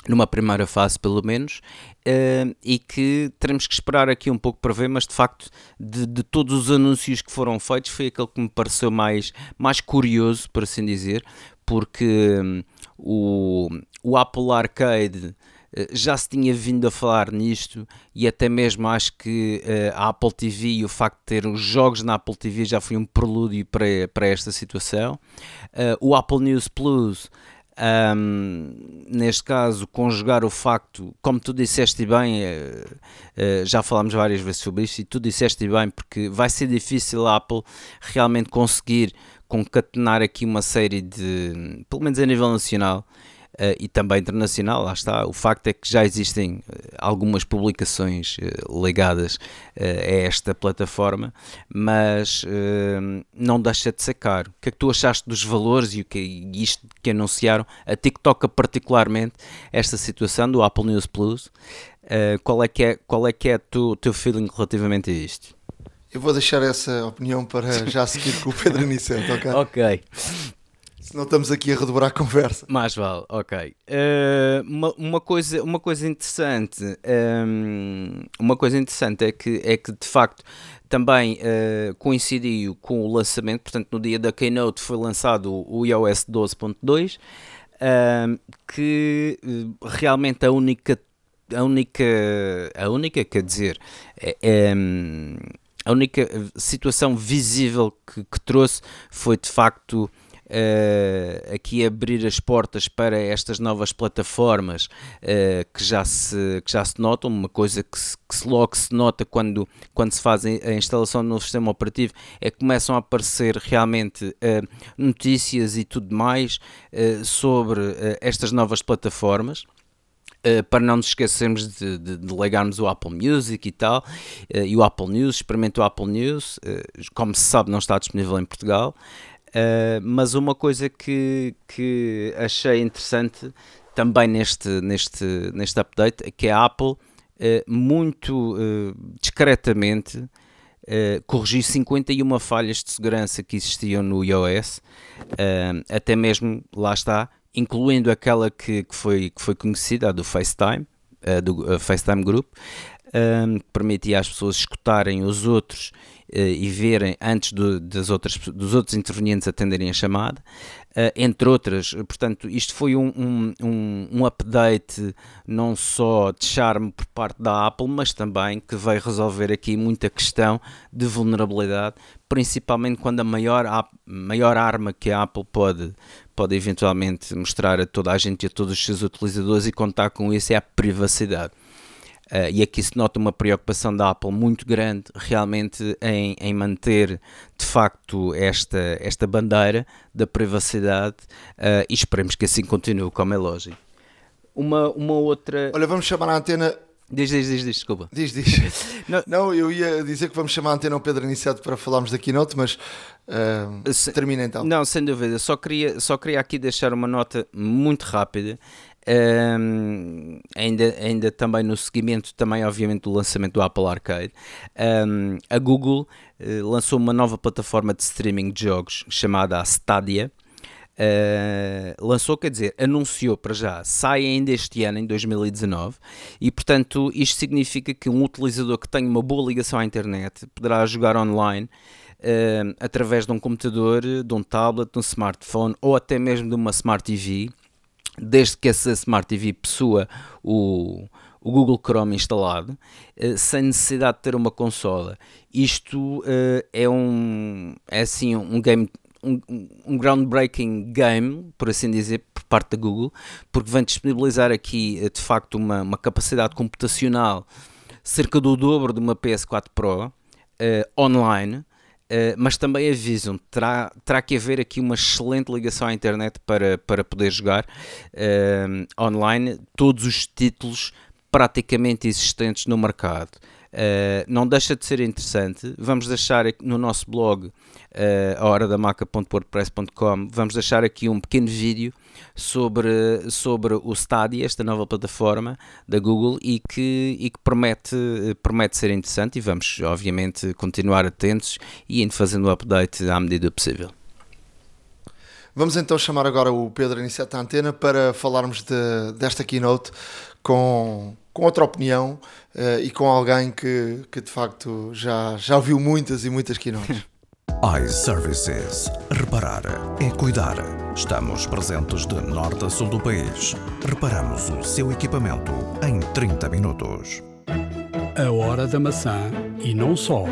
numa primeira fase pelo menos, uh, e que teremos que esperar aqui um pouco para ver, mas de facto, de, de, todos os anúncios que foram feitos, foi aquele que me pareceu mais, mais curioso, por assim dizer, porque um, o, o Apple Arcade eh, já se tinha vindo a falar nisto e até mesmo acho que uh, a Apple TV e o facto de ter os jogos na Apple TV já foi um prelúdio para, para esta situação. Uh, o Apple News Plus um, neste caso, conjugar o facto, como tu disseste bem, uh, uh, já falámos várias vezes sobre isto, e tu disseste bem, porque vai ser difícil a Apple realmente conseguir concatenar aqui uma série de, pelo menos a nível nacional, Uh, e também internacional, lá está. O facto é que já existem uh, algumas publicações uh, ligadas a esta plataforma, mas não deixa de ser caro. O que é que tu achaste dos valores e o que isto que anunciaram? A TikTok, particularmente, esta situação do Apple News Plus. qual é que é, qual é, que é o teu feeling relativamente a isto? Eu vou deixar essa opinião para já seguir com o Pedro Aniceto, ok? *laughs* ok. Senão estamos aqui a redobrar a conversa. Mais vale, ok. Uh, uma, uma, coisa, uma coisa interessante, um, ehm, uma coisa interessante é que, é que de facto também uh, coincidiu com o lançamento, portanto no dia da Keynote foi lançado o iOS 12.2, uh, que uh, realmente a única, a única, a única, quer dizer, é, é a única situação visível que, que trouxe foi de facto uh, aqui abrir as portas para estas novas plataformas uh, que, já se, que já se notam, uma coisa que, se, que logo se nota quando, quando se faz a instalação do novo sistema operativo é que começam a aparecer realmente uh, notícias e tudo mais sobre estas novas plataformas. Uh, para não nos esquecermos de, de, de legarmos o Apple Music e tal, uh, e o Apple News, experimenta o Apple News, uh, como se sabe não está disponível em Portugal, Uh, mas uma coisa que, que achei interessante também neste, neste, neste update é que a Apple uh, muito uh, discretamente corrigiu 51 falhas de segurança que existiam no iOS, até mesmo, lá está, incluindo aquela que, que, foi, que foi conhecida, a do FaceTime, do FaceTime Group, que permitia às pessoas escutarem os outros e verem antes do, das outras, dos outros intervenientes atenderem a chamada, uh, entre outras. Portanto, isto foi um, um, um, um update não só de charme por parte da Apple, mas também que veio resolver aqui muita questão de vulnerabilidade, principalmente quando a maior, a maior arma que a Apple pode, pode eventualmente mostrar a toda a gente e a todos os seus utilizadores e contar com isso é a privacidade. Uh, e aqui se nota uma preocupação da Apple muito grande realmente em, em manter de facto esta, esta bandeira da privacidade uh, e esperemos que assim continue, como é lógico. Uma, uma outra. Olha, vamos chamar a antena. Diz, diz, diz, diz desculpa. Diz, diz. *laughs* não. não, eu ia dizer que vamos chamar a antena ao Pedro Aniceto para falarmos da keynote, mas uh, Se, termina então. Não, sem dúvida. Só queria, só queria aqui deixar uma nota muito rápida um, ainda, ainda também no seguimento, também obviamente do lançamento do Apple Arcade, um, a Google uh, lançou uma nova plataforma de streaming de jogos chamada Stadia. Uh, lançou, quer dizer, anunciou para já, sai ainda este ano, em 2019, e portanto isto significa que um utilizador que tem uma boa ligação à internet poderá jogar online uh, através de um computador, de um tablet, de um smartphone ou até mesmo de uma Smart TV desde que essa Smart TV possua o, o Google Chrome instalado, uh, sem necessidade de ter uma consola. Isto uh, é um é assim um game um, um, groundbreaking game, por assim dizer, por parte da Google, porque vem disponibilizar aqui eh, de facto uma, uma capacidade computacional cerca do dobro de uma PS4 Pro online Uh, mas também avisam, terá, terá que haver aqui uma excelente ligação à internet para, para poder jogar uh, online todos os títulos praticamente existentes no mercado. Uh, não deixa de ser interessante. Vamos deixar no nosso blog, uh, a da maca.wordpress.com, vamos deixar aqui um pequeno vídeo sobre, sobre o Stadia, esta nova plataforma da Google e que, e que promete, promete ser interessante e vamos obviamente continuar atentos e indo fazendo o update à medida possível. Vamos então chamar agora o Pedro Aniceto à antena para falarmos de, desta keynote com, com outra opinião uh, e com alguém que, que de facto já, já ouviu muitas e muitas keynotes. *laughs* iServices. Reparar é cuidar. Estamos presentes de norte a sul do país. Reparamos o seu equipamento em 30 minutos. A hora da maçã e não só.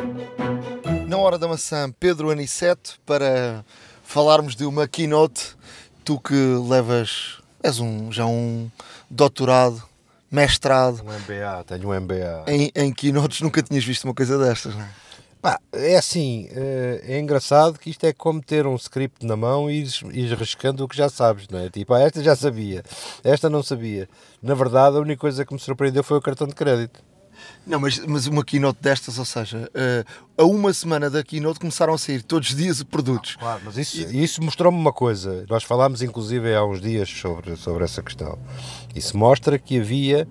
Na hora da maçã, Pedro Aniceto, para falarmos de uma keynote. Tu que levas, és um, já um doutorado mestrado. Um MBA, tenho um MBA. Em, em keynotes nunca tinhas visto uma coisa destas, não é? Pá, é assim, eh, é engraçado que isto é como ter um script na mão e ir riscando o que já sabes, não é? Tipo, ah, esta já sabia, esta não sabia. Na verdade, a única coisa que me surpreendeu foi o cartão de crédito. Não, mas, mas uma keynote destas, ou seja, uh, a uma semana da keynote começaram a sair todos os dias produtos. Claro, mas isso, isso mostrou-me uma coisa. Nós falámos inclusive há uns dias sobre, sobre essa questão. Isso mostra que havia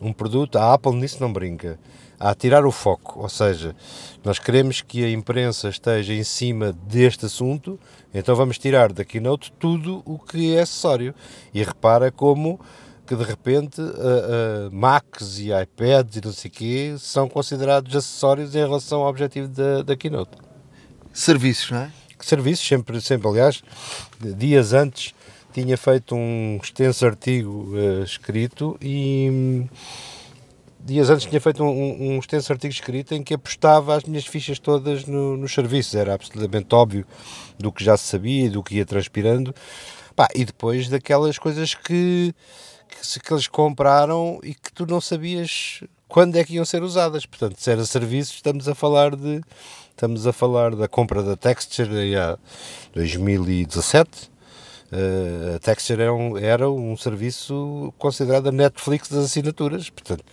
um produto, a Apple nisso não brinca, a tirar o foco. Ou seja, nós queremos que a imprensa esteja em cima deste assunto, então vamos tirar da keynote tudo o que é acessório. E repara como que de repente uh, uh, Macs e iPads e não sei o quê são considerados acessórios em relação ao objetivo da, da Keynote. Serviços, não é? Serviços, sempre, sempre. Aliás, dias antes tinha feito um extenso artigo uh, escrito e dias antes tinha feito um, um, extenso artigo escrito em que apostava as minhas fichas todas no, nos serviços. Era absolutamente óbvio do que já se sabia do que ia transpirando. Pá, e depois daquelas coisas que que, que eles compraram e que tu não sabias quando é que iam ser usadas. Portanto, se era serviço, estamos a falar de estamos a falar da compra da Texture em 2017. Uh, a Texture era um, era um serviço considerado a Netflix das assinaturas. Portanto,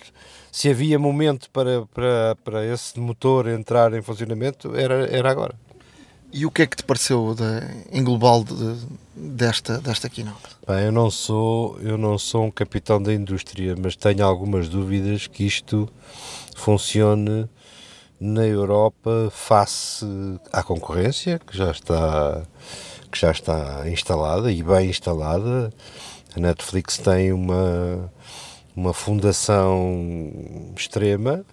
se havia momento para, para, para esse motor entrar em funcionamento, era, era agora. E o que é que te pareceu de, em global de, desta, desta keynote? Bem, eu não sou eu não sou um capitão da indústria, mas tenho algumas dúvidas que isto funcione na Europa face à concorrência que já está que já está instalada e bem instalada. A Netflix tem uma, uma fundação extrema.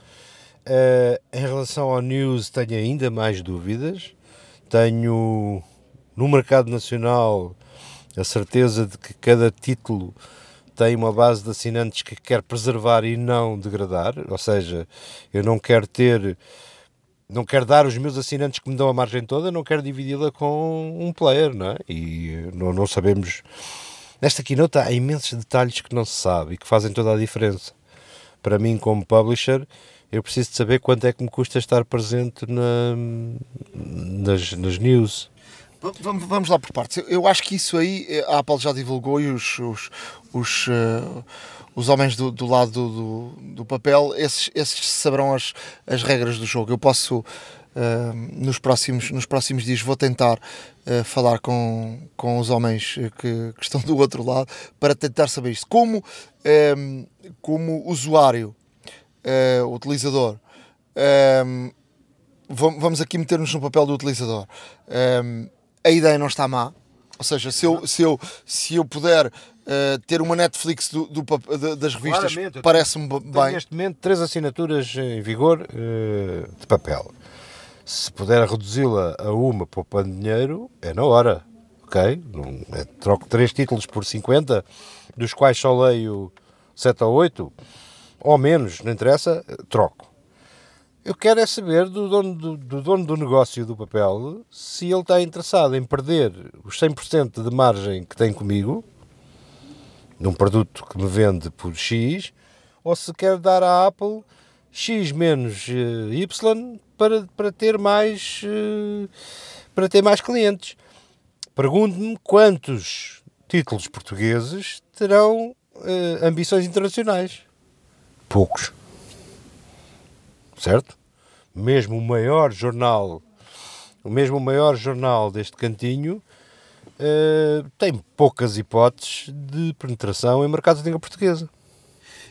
Uh, em relação ao news, tenho ainda mais dúvidas. Tenho no mercado nacional a certeza de que cada título tem uma base de assinantes que quer preservar e não degradar, ou seja, eu não quero ter não quero dar os meus assinantes que me dão a margem toda, não quero dividi-la com um player, não é? E não, não sabemos. Nesta keynote há imensos detalhes que não se sabe e que fazem toda a diferença. Para mim, como publisher, eu preciso de saber quanto é que me custa estar presente na, nas, nas news. Vamos, vamos lá por partes. Eu acho que isso aí a Apple já divulgou e os, os, os, uh, os homens do, do lado do, do, papel, esses, esses saberão as, as regras do jogo. Eu posso, uh, nos, próximos, nos próximos dias, vou tentar uh, falar com, com os homens que, que, estão do outro lado para tentar saber isto. Como, como usuário, utilizador, vamos aqui meter-nos no papel do utilizador. Um, a ideia não está má. Ou seja, se eu, se eu, se eu puder uh, ter uma Netflix do, do das revistas, parece-me bem. Neste momento, três assinaturas em vigor uh, de papel. Se puder reduzi-la a uma poupando dinheiro, é na hora. Ok? Não, é, troco três títulos por 50, dos quais só leio 7 ou 8, ou menos, não interessa, troco. Eu quero é saber do dono do, do dono do negócio do papel se ele está interessado em perder os 100% de margem que tem comigo, num produto que me vende por X, ou se quer dar à Apple X menos uh, Y para, para ter mais uh, para ter mais clientes. Pergunto-me quantos títulos portugueses terão uh, ambições internacionais. Poucos. Certo? Mesmo o maior jornal, o mesmo o maior jornal deste cantinho, uh, tem poucas hipóteses de penetração em mercados de língua portuguesa.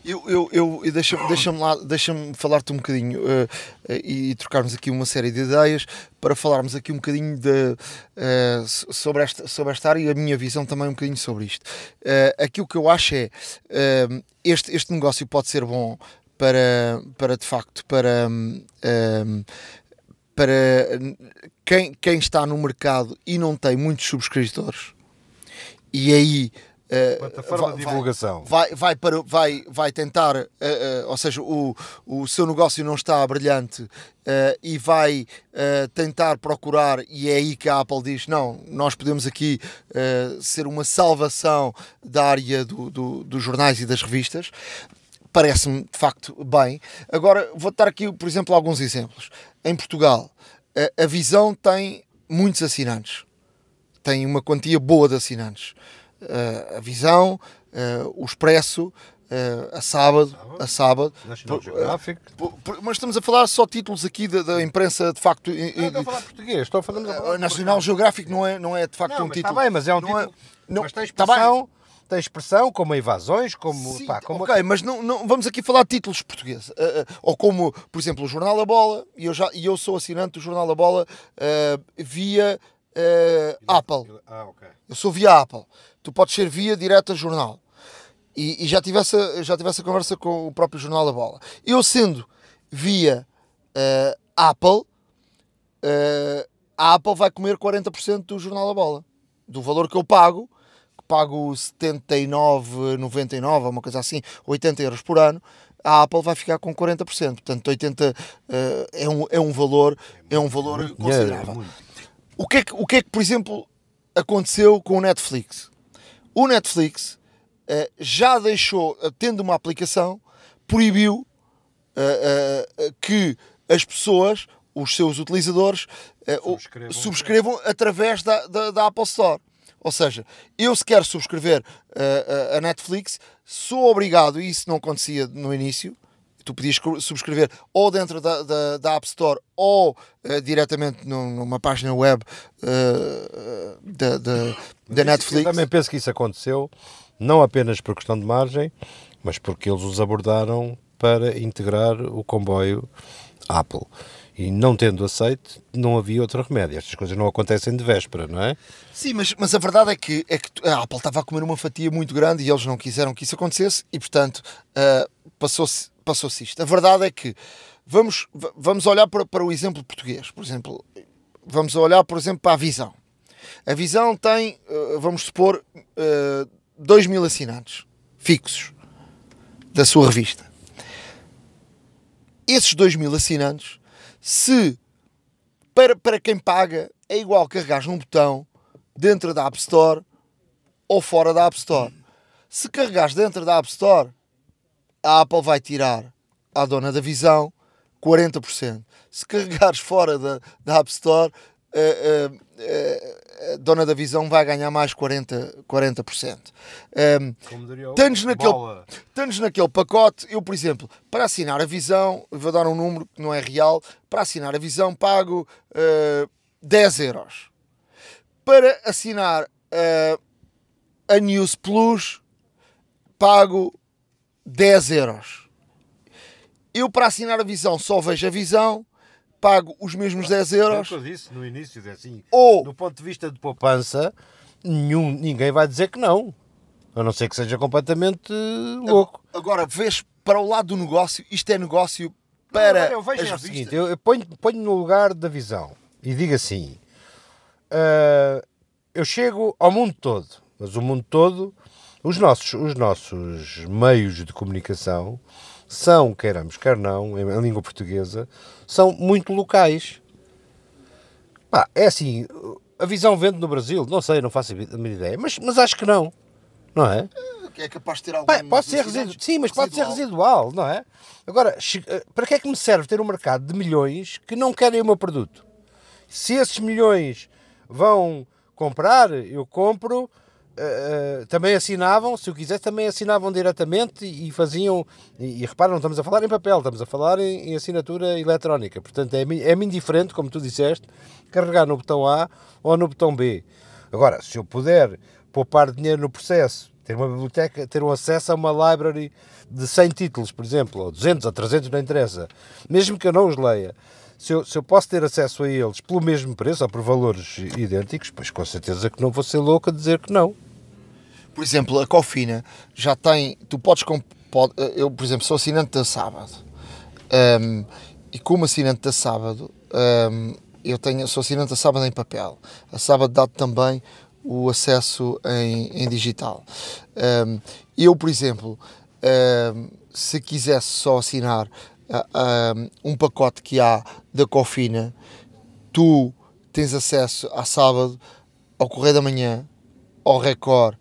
Eu, eu, eu deixa-me deixa lá, deixa-me falar-te um bocadinho uh, uh, e trocarmos aqui uma série de ideias para falarmos aqui um bocadinho de, uh, sobre, esta, sobre esta área e a minha visão também um bocadinho sobre isto. aquilo que eu acho é este, este negócio pode ser bom para, para de facto, para, um, para quem, quem está no mercado e não tem muitos subscritores, e aí Uh, plataforma vai, de divulgação. Vai, vai, para, vai, vai tentar, uh, uh, ou seja, o, o seu negócio não está brilhante e vai tentar procurar, e é aí que a Apple diz: não, nós podemos aqui ser uma salvação da área do, do, dos jornais e das revistas parece-me de facto bem. Agora vou dar aqui, por exemplo, alguns exemplos. Em Portugal, a, a Visão tem muitos assinantes, tem uma quantia boa de assinantes. Uh, a Visão, uh, o Expresso, Uh, a sábado, a sábado. National Geographic. mas estamos a falar só títulos aqui da, da imprensa de facto. Não, estou a falar português, estou a falar. Uh, National Geographic não é, não é de facto não, um título. Está bem, mas é um não título. É, não, mas tem expressão. Tá tem expressão, como invasões, como. Sim, pá, como ok, mas não, não, vamos aqui falar de títulos portugueses. Uh, uh, ou como, por exemplo, o Jornal da Bola, e eu, já, e eu sou assinante do Jornal da Bola uh, via Apple. Ah, ok. Eu sou via Apple. Tu podes ser via direta jornal. E, e já, tive essa, já tive essa conversa com o próprio Jornal da Bola. Eu sendo via Apple, a Apple vai comer 40% do Jornal da Bola. Do valor que eu pago pago 79,99, uma coisa assim, 80 euros por ano, a Apple vai ficar com 40%. Portanto, 80 uh, é, um, é um valor, é um valor considerável. O que, é que, o que é que, por exemplo, aconteceu com o Netflix? O Netflix uh, já deixou, uh, tendo uma aplicação, proibiu que as pessoas, os seus utilizadores, subscrevam, subscrevam através da, da, da Apple Store. Ou seja, eu se quero subscrever uh, a Netflix, sou obrigado, e isso não acontecia no início, tu podias subscrever ou dentro da, da, da App Store ou uh, diretamente numa página web uh, da, da, da Netflix. Eu também penso que isso aconteceu, não apenas por questão de margem, mas porque eles os abordaram para integrar o comboio Apple. E não tendo aceito, não havia outro remédio. Estas coisas não acontecem de véspera, não é? Sim, mas, mas a verdade é que, é que a Apple estava a comer uma fatia muito grande e eles não quiseram que isso acontecesse e, portanto, uh, passou-se passou isto. A verdade é que vamos, vamos olhar para, para o exemplo português. Por exemplo, vamos olhar, por exemplo, para a Visão. A Visão tem, uh, vamos supor, uh, 2 mil assinantes fixos da sua revista. Esses 2 mil assinantes se para, para quem paga é igual carregar num botão dentro da App Store ou fora da App Store. Se carregares dentro da App Store, a Apple vai tirar à dona da visão 40%. Se carregares fora da, da App Store, uh, uh, a dona da visão vai ganhar mais 40%. 40%. Um, Tantos naquele, naquele pacote, eu, por exemplo, para assinar a visão, vou dar um número que não é real, para assinar a visão pago uh, 10 euros. Para assinar uh, a News Plus, pago 10 euros. Eu, para assinar a visão, só vejo a visão pago os mesmos 10 euros. eu disse no início, é assim, ou, do ponto de vista de poupança, nenhum, ninguém vai dizer que não. A não ser que seja completamente louco. Agora, vês para o lado do negócio, isto é negócio para. Não, eu vejo o seguinte, eu, eu ponho, ponho no lugar da visão e digo assim: uh, eu chego ao mundo todo, mas o mundo todo, os nossos, os nossos meios de comunicação são, queiramos, quer não, em língua portuguesa, são muito locais. Pá, é assim, a visão vende no Brasil, não sei, não faço a minha ideia, mas, mas acho que não, não é? É capaz de ter algum. pode ser residual, sim, mas residual. pode ser residual, não é? Agora, eh, para que é que me serve ter um mercado de milhões que não querem o meu produto? Se esses milhões vão comprar, eu compro Uh, também assinavam, se o quisesse, também assinavam diretamente e, e faziam. E, e reparam, não estamos a falar em papel, estamos a falar em, em assinatura eletrónica. Portanto, é-me é indiferente, como tu disseste, carregar no botão A ou no botão B. Agora, se eu puder poupar dinheiro no processo, ter uma biblioteca, ter um acesso a uma library de 100 títulos, por exemplo, ou 200 ou 300, não interessa, mesmo que eu não os leia, se eu, se eu posso ter acesso a eles pelo mesmo preço ou por valores idênticos, pois com certeza que não vou ser louco a dizer que não por exemplo, a Cofina já tem. Tu podes. Pode, eu, por exemplo, sou assinante da Sábado. Um, e como assinante da Sábado, um, eu tenho, sou assinante da Sábado em papel. A Sábado dá também o acesso em, em digital. Um, eu, por exemplo, se quisesse só assinar um pacote que há da Cofina, tu tens acesso a sábado ao Correio da Manhã, ao Record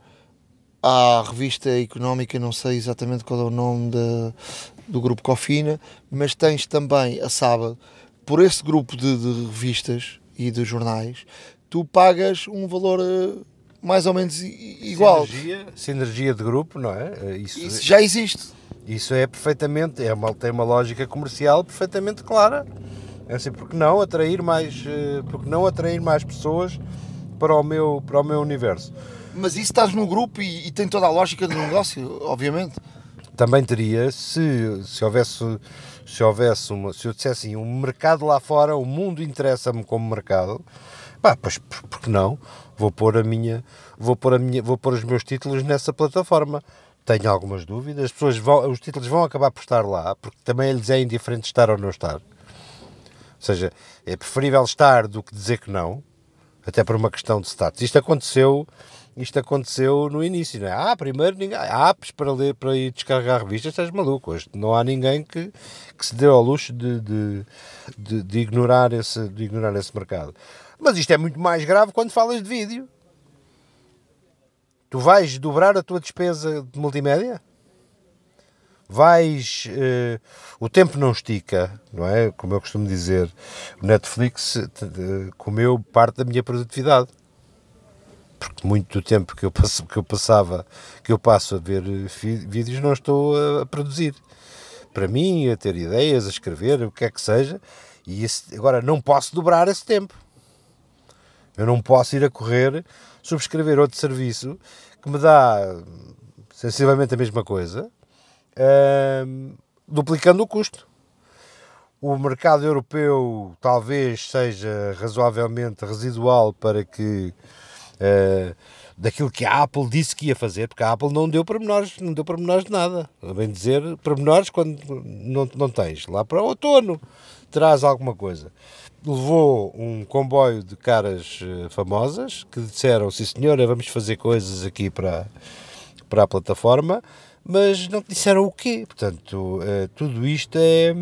à revista económica, não sei exatamente qual é o nome do grupo Cofina, mas tens também a sábado, por esse grupo de, de revistas e de jornais, tu pagas um valor eh, mais ou menos igual. Sinergia, sinergia de grupo, não é? Eh, isso, isso já existe. Isso é perfeitamente, é uma, tem uma lógica comercial perfeitamente clara. É assim, porque não atrair mais, eh, porque não atrair mais pessoas para o meu, para o meu universo. Mas isso estás no grupo e, e tem toda a lógica do negócio, obviamente. Também teria se, se houvesse se houvesse uma, se eu dissesse assim, um mercado lá fora, o mundo interessa-me como mercado, pá, pois porque não? Vou pôr a minha, vou pôr a minha, vou pôr os meus títulos nessa plataforma. Tenho algumas dúvidas, as pessoas vão, os títulos vão acabar por estar lá, porque também lhes é indiferente estar ou não estar. Ou seja, é preferível estar do que dizer que não, até por uma questão de status. Isto aconteceu isto aconteceu no início, não é? Ah, primeiro ninguém, há apps para ler, para ir descarregar revistas, estás maluco. Hoje não há ninguém que, que se dê ao luxo de, de, de, de, ignorar esse, de ignorar esse mercado. Mas isto é muito mais grave quando falas de vídeo. Tu vais dobrar a tua despesa de multimédia? Vais. Uh, o tempo não estica, não é? Como eu costumo dizer, o Netflix comeu parte da minha produtividade porque muito do tempo que eu, passo, que eu passava, que eu passo a ver eh, vídeos, não estou a produzir. Para mim, a ter ideias, a escrever, o que é que seja, e esse, agora não posso dobrar esse tempo. Eu não posso ir a correr, subscrever outro serviço que me dá sensivelmente a mesma coisa, uh, duplicando o custo. o mercado europeu talvez seja razoavelmente residual para que uh, daquilo que a Apple disse que ia fazer, porque a Apple não deu pormenores, não deu pormenores de nada. Bem dizer, pormenores quando não, não tens. Lá para o outono terás alguma coisa. Levou um comboio de caras uh, famosas que disseram, sim senhora, vamos fazer coisas aqui para, para a plataforma, mas não disseram o quê. Portanto, uh, tudo isto é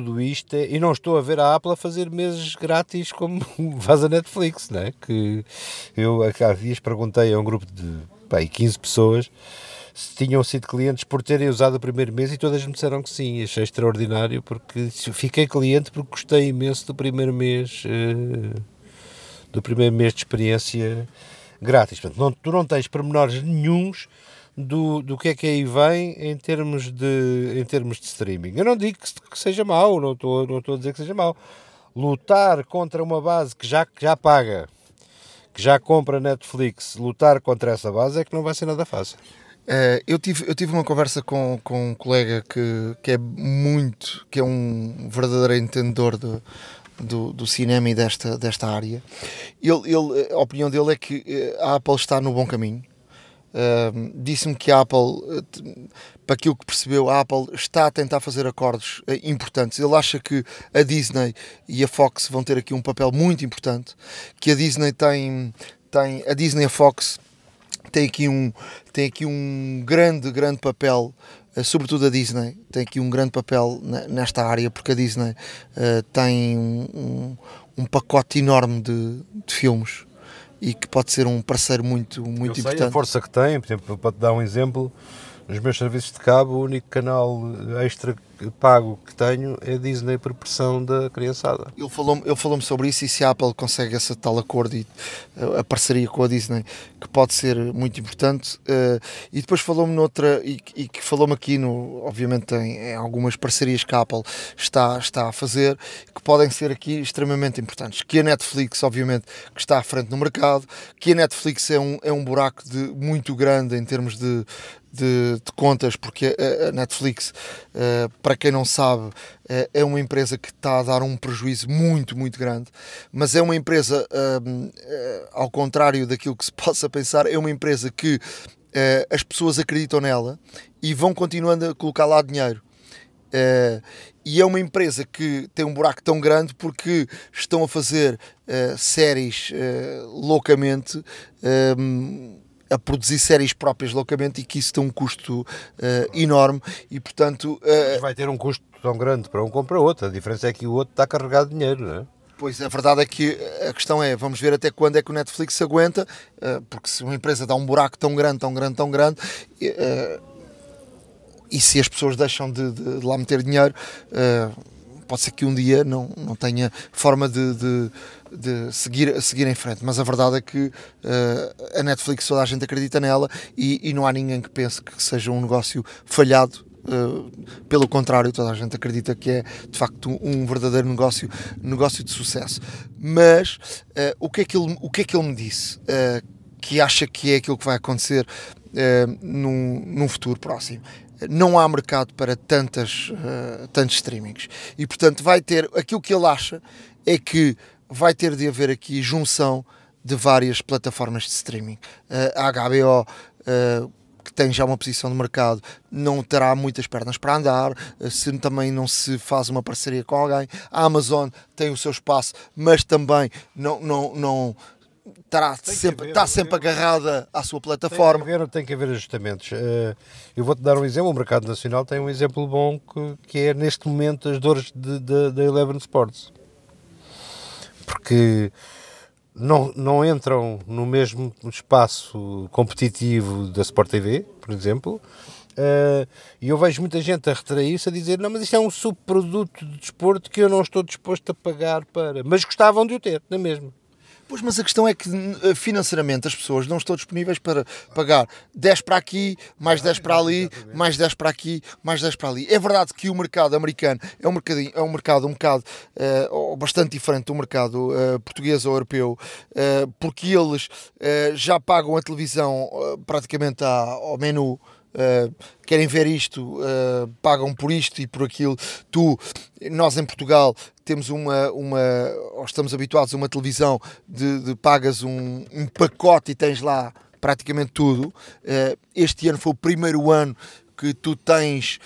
tudo isto é, e não estou a ver a Apple a fazer meses grátis como *laughs* faz a Netflix, né? que eu há dias perguntei a um grupo de pá, 15 pessoas se tinham sido clientes por terem usado o primeiro mês e todas me disseram que sim, achei extraordinário porque fiquei cliente porque gostei imenso do primeiro mês uh, do primeiro mês de experiência grátis. Portanto, não, tu não tens pormenores nenhums do, do que é que aí vem em termos de, em termos de streaming. Eu não digo que, que seja mau, não estou, não estou a dizer que seja mau. Lutar contra uma base que já, que já paga, que já compra Netflix, lutar contra essa base é que não vai ser nada fácil. Uh, eu, tive, eu tive uma conversa com, com um colega que, que é muito, que é um verdadeiro entendedor de, do, do cinema e desta, desta área. Ele, ele, a opinião dele é que eh, a Apple está no bom caminho. Disse-me que a Apple, uh, para aquilo que percebeu, a Apple está a tentar fazer acordos uh, importantes. Ele acha que a Disney e a Fox vão ter aqui um papel muito importante, que a Disney tem, tem a Disney e a Fox tem aqui um, tem aqui um grande, grande papel, uh, sobretudo a Disney, tem aqui um grande papel nesta área, porque a Disney uh, tem um, um, um, pacote enorme de, de filmes e que pode ser um parceiro muito, muito Eu sei importante. a força que tem, por exemplo, para te dar um exemplo, nos meus serviços de cabo, o único canal extra pago que tenho é Disney por pressão da criançada. Ele falou-me falou sobre isso e se a Apple consegue essa tal acordo e eh, a parceria com a Disney, que pode ser muito importante. Uh, e depois falou-me noutra, e, e que falou-me aqui, no, obviamente, em, em, algumas parcerias que a Apple está, está a fazer, que podem ser aqui extremamente importantes. Que a Netflix, obviamente, que está à frente no mercado, que a Netflix é um, é um buraco de, muito grande em termos de, de, de, contas, porque a, Netflix, uh, para quem não sabe, uh, é uma empresa que está a dar um prejuízo muito, muito grande, mas é uma empresa, uh, ao contrário daquilo que se *laughs* possa pensar, é uma empresa que as pessoas acreditam nela e vão continuando a colocar lá dinheiro. e é uma empresa que tem um buraco tão grande porque estão a fazer séries loucamente a produzir séries próprias loucamente e que isso tem um custo uh, enorme e portanto uh, vai ter um custo tão grande para um como para outro a diferença é que o outro está carregado de dinheiro não é? Pois, a verdade é que a questão é, vamos ver até quando é que o Netflix aguenta, uh, porque se uma empresa dá um buraco tão grande, tão grande, tão grande, e se as pessoas deixam de, de, de lá meter dinheiro, pode ser que um dia não, não tenha forma de, de, de seguir, seguir em frente. Mas a verdade é que uh, a Netflix toda a gente acredita nela e, e, não há ninguém que pense que seja um negócio falhado. Uh, pelo contrário, toda a gente acredita que é de facto um verdadeiro negócio, negócio de sucesso. Mas uh, o, que é que ele, o que é que ele me disse? que acha que é aquilo que vai acontecer num, num futuro próximo não há mercado para tantas, uh, tantos streamings. E portanto vai ter, aquilo que ele acha é que vai ter de haver aqui junção de várias plataformas de streaming. Uh, a HBO uh, eh, que tem já uma posição de mercado, não terá muitas pernas para andar, se também não se faz uma parceria com alguém. A Amazon tem o seu espaço, mas também não, não, não, estará sempre, está sempre agarrada à sua plataforma. Tem que haver, tem que haver ajustamentos. Eh, eu vou-te dar um exemplo. O mercado nacional tem um exemplo bom que, que é, neste momento, as dores da Eleven Sports. Porque não, não entram no mesmo espaço competitivo da Sport TV, por exemplo. Uh, e eu vejo muita gente a retrair-se a dizer: não, mas isto é um subproduto de desporto que eu não estou disposto a pagar para. Mas gostavam de o ter, não é mesmo? Pois, mas a questão é que eh, financeiramente as pessoas não estão disponíveis para pagar 10 para aqui, mais 10 para ali, mais 10 para aqui, mais 10 para ali. É verdade que o mercado americano é um, mercadinho, é um mercado um bocado uh, bastante diferente do mercado uh, português ou europeu, uh, porque eles já pagam a televisão praticamente ao menu uh, querem ver isto, uh, pagam por isto e por aquilo. Tu, nós em Portugal temos uma, uma ou estamos habituados a uma televisão de, de pagas um, um pacote e tens lá praticamente tudo. Uh, este ano foi o primeiro ano que tu tens,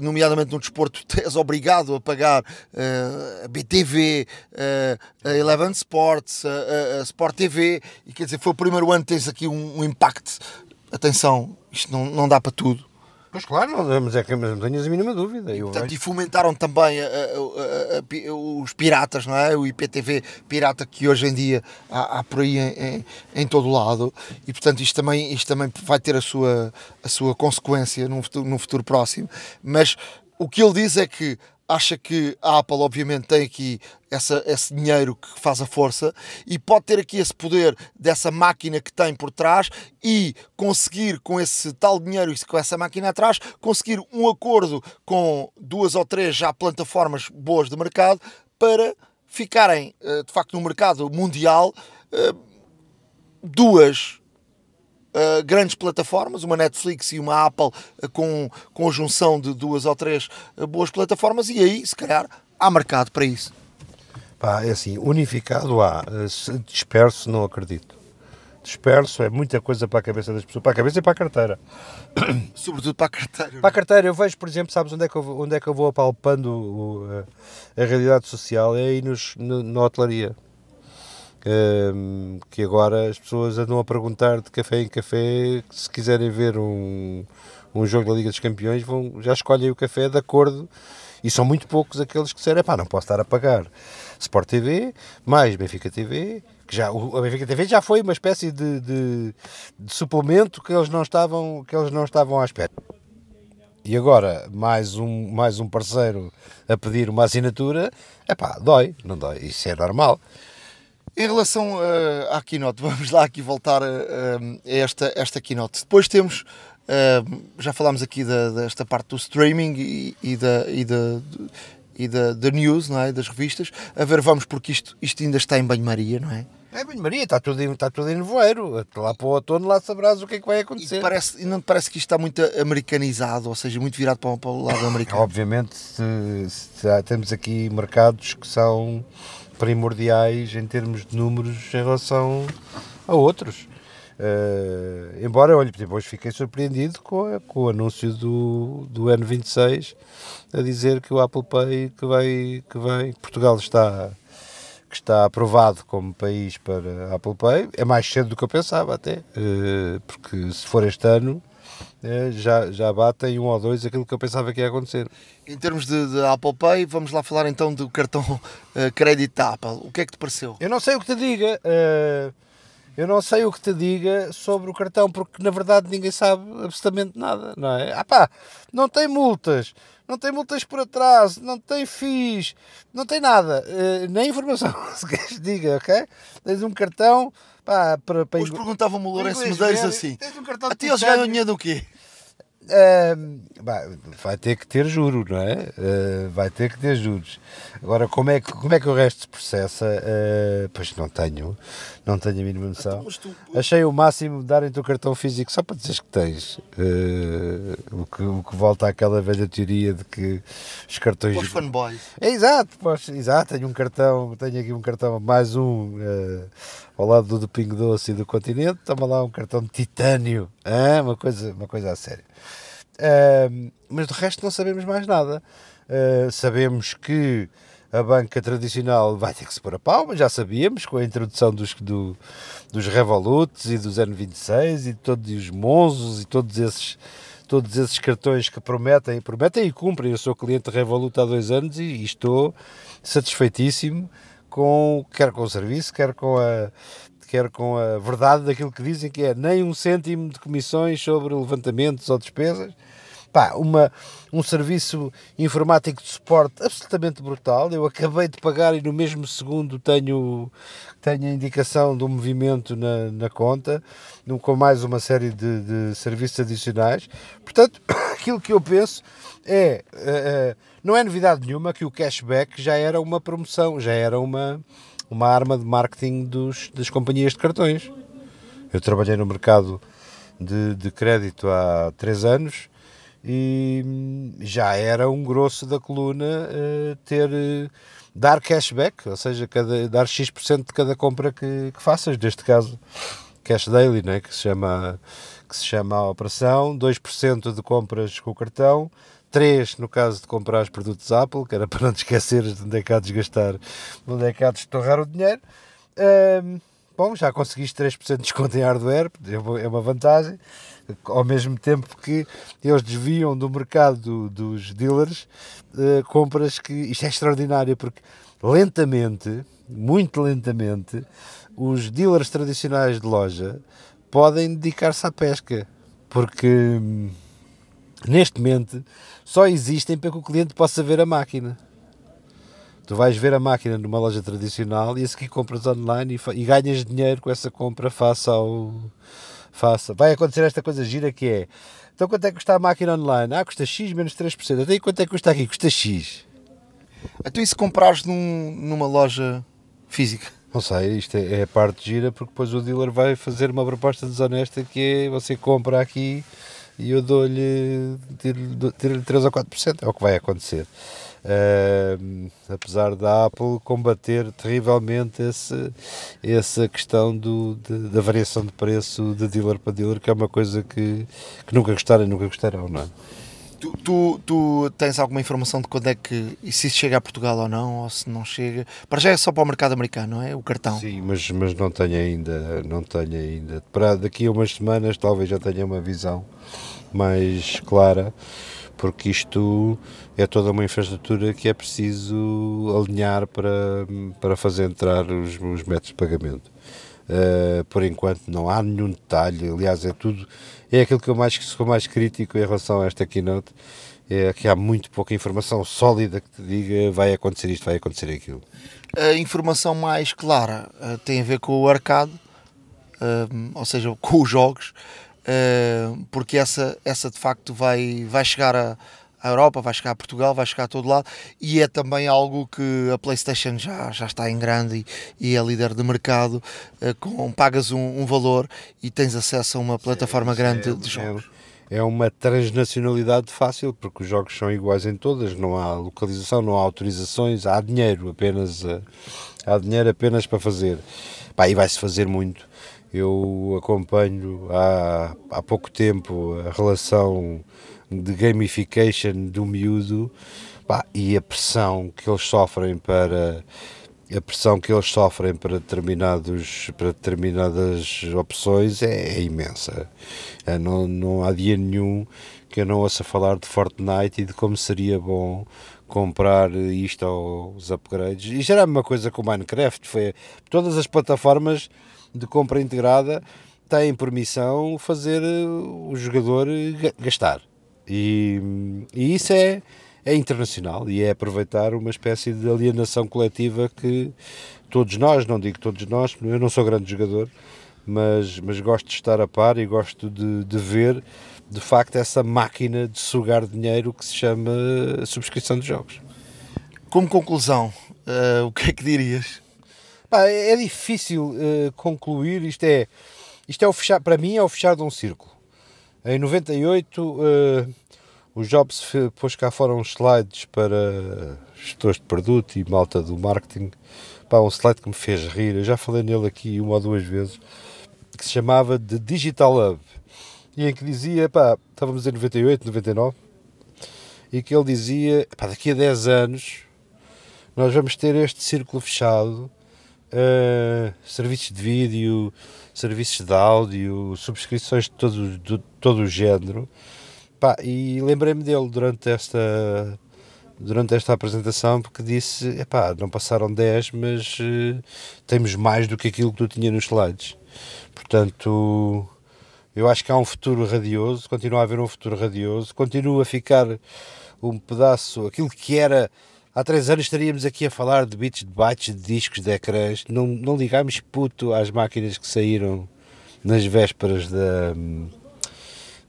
nomeadamente no desporto, *laughs* és obrigado a pagar uh, a BTV, uh, a Eleven Sports, a, a, Sport TV, e quer dizer, foi o primeiro ano que tens aqui um, um impacto. Atenção, isto não, não dá para tudo. Pois claro, mas é que mas não tenhas a mínima dúvida. Eu Portanto, e fomentaram também a, a, a, os piratas, não é? O IPTV pirata que hoje em dia há, há por aí em, em, em, todo lado. E portanto isto também, isto também vai ter a sua, a sua consequência num futuro, num futuro próximo. Mas o que ele diz é que acha que a Apple, obviamente, tem aqui essa, esse dinheiro que faz a força e pode ter aqui esse poder dessa máquina que tem por trás e conseguir, com esse tal dinheiro e com essa máquina atrás, conseguir um acordo com duas ou três já plataformas boas de mercado para ficarem, eh, de facto, no mercado mundial eh, duas uh, grandes plataformas, uma Netflix e uma Apple uh, com conjunção de duas ou três uh, boas plataformas e aí, se calhar, há mercado para isso. Pá, é assim, unificado há, disperso não acredito. Disperso é muita coisa para a cabeça das pessoas, para a cabeça e para a carteira. *coughs* Sobretudo para a carteira. Para a carteira, eu vejo, por exemplo, sabes onde é que eu, onde é que eu vou apalpando o, a, a, realidade social? É aí nos, no, na hotelaria que agora as pessoas andam a perguntar de café em café se quiserem ver um, um jogo da Liga dos Campeões vão, já escolhem o café de acordo. E são muito poucos aqueles que disseram, pá, não posso estar a pagar. Sport TV, mais Benfica TV que já, a Benfica TV já foi uma espécie de, de, de suplemento que eles não estavam que eles não estavam à espera. E agora mais um, mais um parceiro a pedir uma assinatura, é pá, dói, não dói, isso é normal. Em relação uh, à keynote, *laughs* vamos lá aqui voltar a, a esta, esta keynote. Depois temos, uh, já falámos aqui da, desta parte do streaming e, e da, e da, e da, da news, não é? das revistas. A ver, vamos, porque isto, isto ainda está em banho-maria, não é? É banho-maria, está tudo, está tudo em nevoeiro. Lá para o outono, lá sabrás o que é que vai acontecer. E, parece, e não te parece que isto está muito americanizado, ou seja, muito virado para, para o lado *coughs* americano? Obviamente, se, se, temos aqui mercados que são primordiais em termos de números em relação a outros. Uh, embora, olha, depois fiquei surpreendido com, com o anúncio do, do N26 a dizer que o Apple Pay que vai, que vai Portugal está que está aprovado como país para Apple Pay é mais cedo do que eu pensava até uh, porque se for este ano já, já batem um ou dois aquilo que eu pensava que ia acontecer. Em termos de, de Apple Pay, vamos lá falar então do cartão uh, *laughs* crédito Apple. O que é que te pareceu? Eu não sei o que te diga. Uh, eu não sei o que te diga sobre o cartão, porque na verdade ninguém sabe absolutamente nada, não é? Ah pá, não tem multas, não tem multas por atraso, não tem FIIs, não tem nada, uh, nem informação, *laughs* se queres diga, ok? Tens um cartão Pá, para, para Hoje perguntava-me o Lourenço Medeiros assim: tens um cartão a ti eles ganham dinheiro do quê? Uh, vai ter que ter juro, não é? Uh, vai ter que ter juros. Agora, como é que, como é que o resto se processa? Uh, pois não tenho, não tenho a mínima noção. Então. Achei o máximo darem-te o cartão físico só para dizer que tens. Eh, o, que, o que volta àquela velha teoria de que os cartões. Os fanboys. É, exato, pois, exato. Tenho um cartão, tenho aqui um cartão, mais um ao lado do Pingo Doce e do Continente. Toma lá um cartão de titânio. Ah, uma, coisa, uma coisa a sério. Uh, mas do resto não sabemos mais nada. Uh, sabemos que a banca tradicional vai ter que se pôr a pau, mas já sabíamos com a introdução dos, do, dos Revoluts e dos N26 e todos os Monzos e todos esses todos esses cartões que prometem, prometem e cumprem. Eu sou cliente Revolut há dois anos e, e estou satisfeitíssimo com quer com o serviço, quer com a quer com a verdade daquilo que dizem que é nem um cêntimo de comissões sobre levantamentos ou despesas. Pá, uma, um serviço informático de suporte absolutamente brutal. Eu acabei de pagar e no mesmo segundo tenho, tenho a indicação do movimento na, na conta, com mais uma série de, de serviços adicionais. Portanto, *coughs* aquilo que eu penso é, é, não é novidade nenhuma que o cashback já era uma promoção, já era uma, uma arma de marketing dos, das companhias de cartões. Eu trabalhei no mercado de, de crédito há 3 anos e hum, já era um grosso da coluna uh, ter uh, dar cashback, ou seja, cada, dar X% de cada compra que, que faças, neste caso cash daily, né, que, se chama, que se chama a operação, 2% de compras com o cartão, 3 no caso de comprar os produtos Apple, que era *laughs* para não te esqueceres de onde é que há de gastar, onde é que há de estorrar o dinheiro. Um, bom, já conseguiste 3% de desconto em hardware, é uma vantagem, ao mesmo tempo que eles desviam do mercado dos dealers uh, compras que, isto é extraordinário, porque lentamente, muito lentamente, os dealers tradicionais de loja podem dedicar-se à pesca, porque hum, neste momento só existem para que o cliente possa ver a máquina. Tu vais ver a máquina numa loja tradicional e a seguir compras online e, e ganhas dinheiro com essa compra face ao. Faça. Vai acontecer esta coisa gira que é. Então quanto é que custa a máquina online? Ah, custa X menos 3%. Até quanto é que custa aqui? Custa X. Então e se comprares num, numa loja física? Não sei, isto é, é a parte gira porque depois o dealer vai fazer uma proposta desonesta que é você compra aqui e eu dou-lhe tiro-lhe 3 ou 4%, é o que vai acontecer. Uh, apesar da Apple combater terrivelmente esse, essa questão do, de, da variação de preço de dealer para dealer, que é uma coisa que, que nunca gostaram e nunca gostarão, não é? Tu, tu, tu, tens alguma informação de quando é que se isso chega a Portugal ou não, ou se não chega? Para já é só para o mercado americano, não é? O cartão. Sim, mas, mas não tenho ainda, não tenho ainda. Para daqui a umas semanas talvez já tenha uma visão mais clara, porque isto é toda uma infraestrutura que é preciso alinhar para, para fazer entrar os, os métodos de pagamento. Uh, por enquanto não há nenhum detalhe, aliás é tudo é aquilo que eu mais sou mais crítico em relação a esta keynote, é que há muito pouca informação sólida que te diga vai acontecer isto, vai acontecer aquilo. A informação mais clara uh, tem a ver com o arcade, uh, ou seja, com os jogos, uh, porque essa, essa de facto vai, vai chegar a, à Europa, vai chegar a Portugal, vai chegar a todo lado e é também algo que a PlayStation já, já está em grande e, e é líder de mercado. Uh, com, pagas um, um, valor e tens acesso a uma plataforma é, grande é, de jogos. É, é uma transnacionalidade fácil, porque os jogos são iguais em todas, não há localização, não há autorizações, há dinheiro apenas, uh, há dinheiro apenas para fazer. Pá, e vai-se fazer muito. Eu acompanho há, há pouco tempo a relação de gamification do miúdo pá, e a pressão que eles sofrem para a pressão que eles sofrem para determinados para determinadas opções é, é imensa. É, não, não há dia nenhum que eu não ouça falar de Fortnite e de como seria bom comprar isto aos upgrades. E já era a mesma coisa com o Minecraft foi todas as plataformas de compra integrada têm permissão fazer o jogador gastar e, e isso é, é internacional e é aproveitar uma espécie de alienação coletiva que todos nós, não digo todos nós, eu não sou grande jogador, mas, mas gosto de estar a par e gosto de, de ver de facto essa máquina de sugar dinheiro que se chama subscrição de jogos. Como conclusão, uh, o que é que dirias? Pá, é, é difícil uh, concluir, isto é, isto é o fechar, para mim é o fechar de um círculo. Em 98, uh, eh, o Jobs pôs cá fora uns slides para gestores de produto e malta do marketing. Pá, um slide que me fez rir, eu já falei nele aqui uma ou duas vezes, que se chamava de Digital Hub. E em que dizia, pá, estávamos em 98, 99, e que ele dizia, pá, daqui a 10 anos nós vamos ter este círculo fechado, uh, serviços de vídeo, serviços de áudio, subscrições de todo, de todo o género. Pá, e lembrei-me dele durante esta, durante esta apresentação porque disse: epá, não passaram 10, mas uh, temos mais do que aquilo que tu tinha nos slides. Portanto, eu acho que há um futuro radioso, continua a haver um futuro radioso, continua a ficar um pedaço, aquilo que era Há três anos estaríamos aqui a falar de bits, de bytes, de discos, de ecrãs. Não, não ligámos puto às máquinas que saíram nas vésperas da.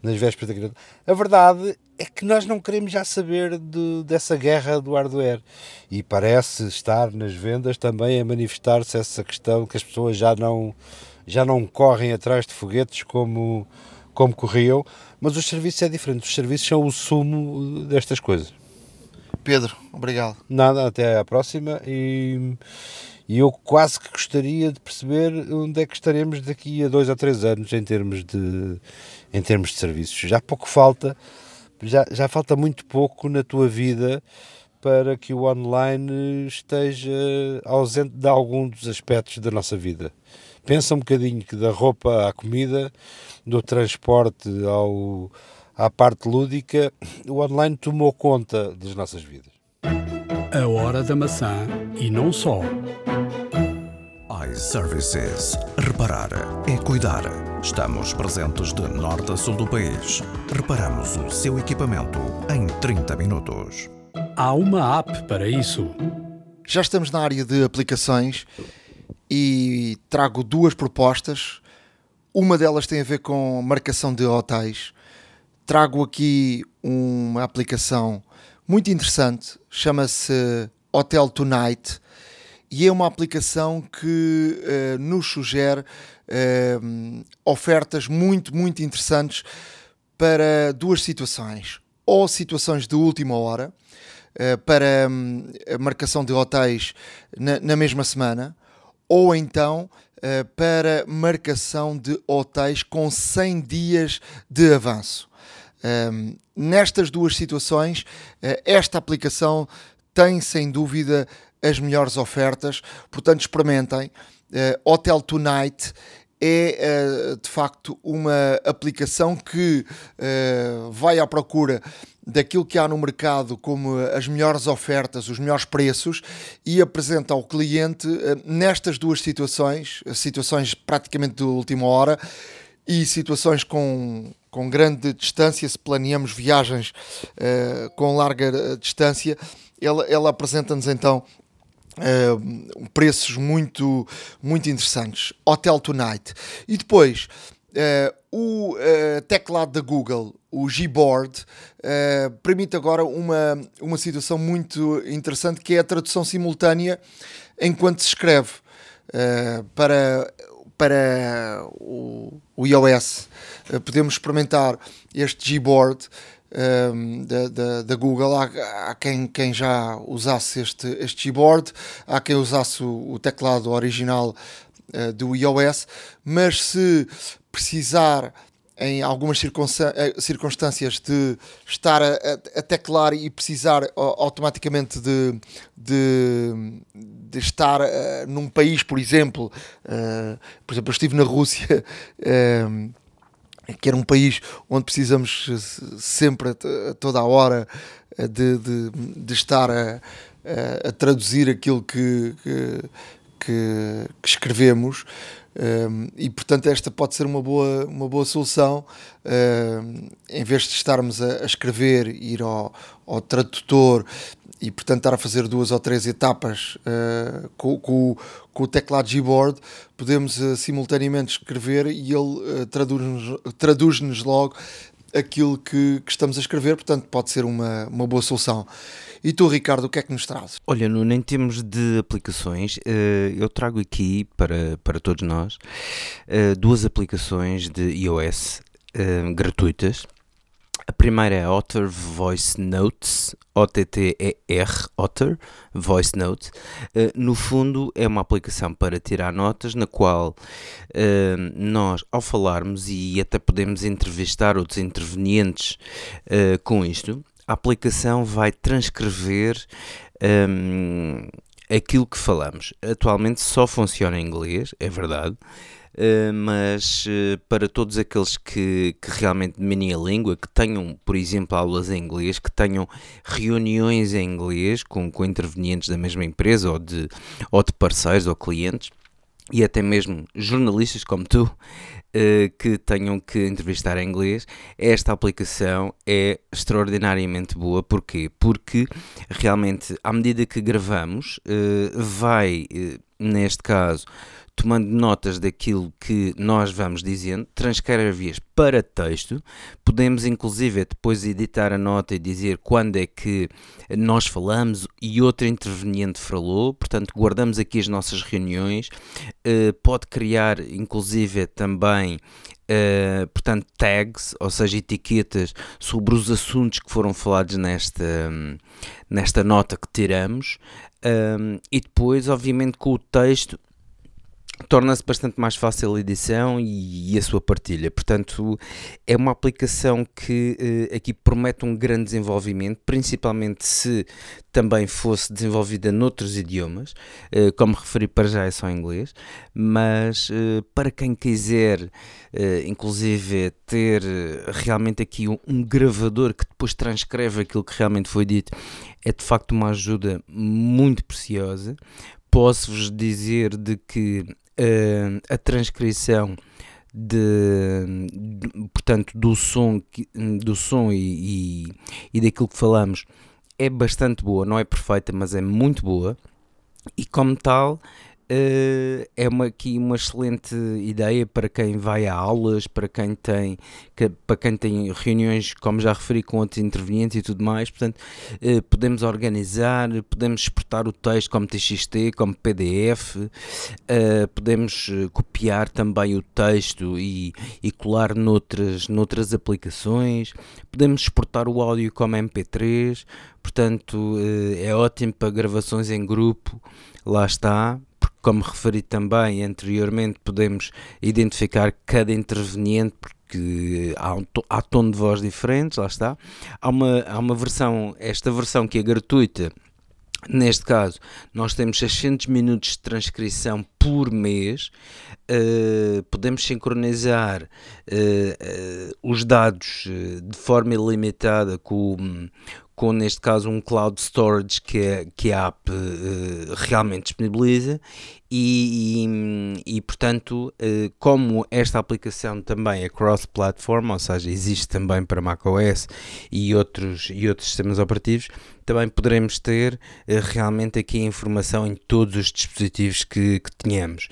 Nas vésperas da A verdade é que nós não queremos já saber de, dessa guerra do hardware. E parece estar nas vendas também a manifestar-se essa questão que as pessoas já não, já não correm atrás de foguetes como como corriam, mas os serviços é diferente. Os serviços são o sumo destas coisas. Pedro, obrigado. Nada, até à próxima e, e eu quase que gostaria de perceber onde é que estaremos daqui a dois ou três anos em termos de, em termos de serviços. Já pouco falta, já, já falta muito pouco na tua vida para que o online esteja ausente de algum dos aspectos da nossa vida. Pensa um bocadinho que da roupa à comida, do transporte ao, à parte lúdica, o online tomou conta das nossas vidas. A hora da maçã e não só. iServices. Reparar é cuidar. Estamos presentes de norte a sul do país. Reparamos o seu equipamento em 30 minutos. Há uma app para isso. Já estamos na área de aplicações e trago duas propostas. Uma delas tem a ver com marcação de hotéis. Trago aqui uma aplicação muito interessante, chama-se Hotel Tonight e é uma aplicação que uh, nos sugere uh, ofertas muito, muito interessantes para duas situações. Ou situações de última hora, uh, para um, a marcação de hotéis na, na mesma semana, ou então para marcação de hotéis com 100 dias de avanço. Um, nestas duas situações, esta aplicação tem sem dúvida as melhores ofertas, portanto experimentem. Uh, Hotel Tonight é uh, de facto uma aplicação que uh, vai à procura daquilo que há no mercado como as melhores ofertas, os melhores preços e apresenta ao cliente nestas duas situações, situações praticamente de última hora e situações com, com grande distância, se planeamos viagens com larga distância, ela, ela apresenta-nos então Uh, preços muito, muito interessantes. Hotel Tonight. E depois, uh, o uh, teclado da Google, o Gboard, permite agora uma, uma situação muito interessante que é a tradução simultânea enquanto se escreve para, para o, o iOS. podemos experimentar este Gboard um, da, da, da, Google. Há, há, quem, quem já usasse este, este keyboard, há quem usasse o, o teclado original uh, do iOS, mas se precisar em algumas eh, circunstâncias de estar a, a, teclar e precisar automaticamente de, de, de estar uh, num país, por exemplo, uh, por exemplo, eu estive na Rússia. Uh, *laughs* que era um país onde precisamos sempre, a toda a hora, de, de, de estar a, a, traduzir aquilo que, que, que, escrevemos. E portanto, esta pode ser uma boa, uma boa solução. Em vez de estarmos a, a escrever, ir ao, ao tradutor e portanto estar a fazer duas ou três etapas uh, com, com, com, o teclado Gboard, podemos uh, simultaneamente escrever e ele uh, traduz-nos traduz logo aquilo que, que, estamos a escrever, portanto pode ser uma, uma boa solução. E tu, Ricardo, o que é que nos traz? Olha, no, em termos de aplicações, eu trago aqui para, para todos nós duas aplicações de iOS gratuitas a primeira é Otter Voice Notes, O-T-T-E-R, Otter Voice Note. Uh, no fundo, é uma aplicação para tirar notas, na qual uh, nós, ao falarmos, e até podemos entrevistar outros intervenientes uh, com isto, a aplicação vai transcrever. Um, aquilo que falamos. Atualmente só funciona em inglês, é verdade. Eh, mas uh, para todos aqueles que, que realmente dominem a língua, que tenham, por exemplo, aulas em inglês, que tenham reuniões em inglês com, com intervenientes da mesma empresa ou de, ou de parceiros ou clientes, e até mesmo jornalistas como tu, uh, que tenham que entrevistar em inglês, esta aplicação é extraordinariamente boa. Porquê? Porque realmente, à medida que gravamos, vai, neste caso, tomando notas daquilo que nós vamos dizendo, transcreve-as para texto, podemos inclusive depois editar a nota e dizer quando é que nós falamos e outro interveniente falou, portanto guardamos aqui as nossas reuniões, uh, pode criar inclusive também Uh, portanto, tags, ou seja, etiquetas sobre os assuntos que foram falados nesta, nesta nota que tiramos, um, e depois, obviamente, com o texto torna-se bastante mais fácil a edição e, a sua partilha. Portanto, é uma aplicação que eh, aqui promete um grande desenvolvimento, principalmente se também fosse desenvolvida noutros idiomas, eh, como referi para já é só em inglês, mas eh, para quem quiser, inclusive, ter realmente aqui um gravador que depois transcreve aquilo que realmente foi dito, é de facto uma ajuda muito preciosa. Posso-vos dizer de que uh, a transcrição de, de, portanto do som do som e, e, e daquilo que falamos é bastante boa. Não é perfeita mas é muito boa. E como tal Uh, é uma, aqui uma excelente ideia para quem vai a aulas, para quem tem, que, para quem tem reuniões, como já referi, com outros intervenientes e tudo mais. Portanto, uh, podemos organizar, podemos exportar o texto como TXT, como PDF, uh, eh, podemos copiar também o texto e, e colar noutras, noutras aplicações, podemos exportar o áudio como MP3. Portanto, é ótimo para gravações em grupo. Lá está, como referi também anteriormente, podemos identificar cada interveniente porque há, um, há tom de voz diferentes, lá está. Há uma, há uma versão, esta versão que é gratuita, Neste caso, nós temos 600 minutos de transcrição por mês. Uh, podemos sincronizar uh, uh, os dados de forma ilimitada com, com neste caso um cloud storage que, que a app uh, realmente disponibiliza. E, e, e portanto uh, como esta aplicação também é cross-platform, ou seja, existe também para macOS e outros, e outros sistemas operativos, também poderemos ter uh, realmente aqui informação em todos os dispositivos que, que tenhamos.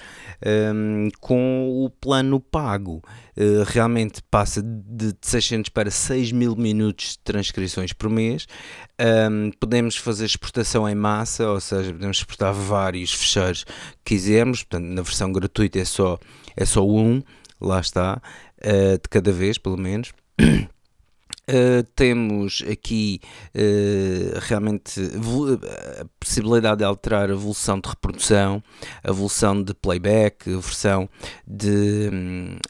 Um, com o plano pago, uh, realmente passa de 600 para 6 mil minutos de transcrições por mês. Um, podemos fazer exportação em massa, ou seja, podemos exportar vários fecheiros que quisermos. Portanto, na versão gratuita é só, é só um, lá está, uh, de cada vez, pelo menos. *clears throat* Uh, temos aqui uh, realmente a possibilidade de alterar a evolução de reprodução, a evolução de playback, a versão de.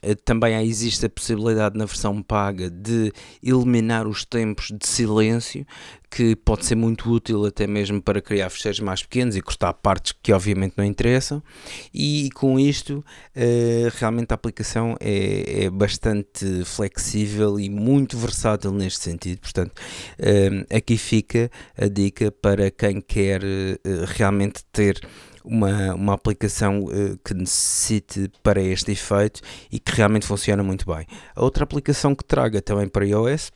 Uh, também existe a possibilidade na versão paga de eliminar os tempos de silêncio, que pode ser muito útil até mesmo para criar fecheiros mais pequenos e cortar partes que obviamente não interessam e com isto uh, realmente a aplicação é, é, bastante flexível e muito versátil neste sentido, portanto uh, aqui fica a dica para quem quer uh, realmente ter uma, uma aplicação uh, que necessite para este efeito e que realmente funciona muito bem. A outra aplicação que traga também para iOS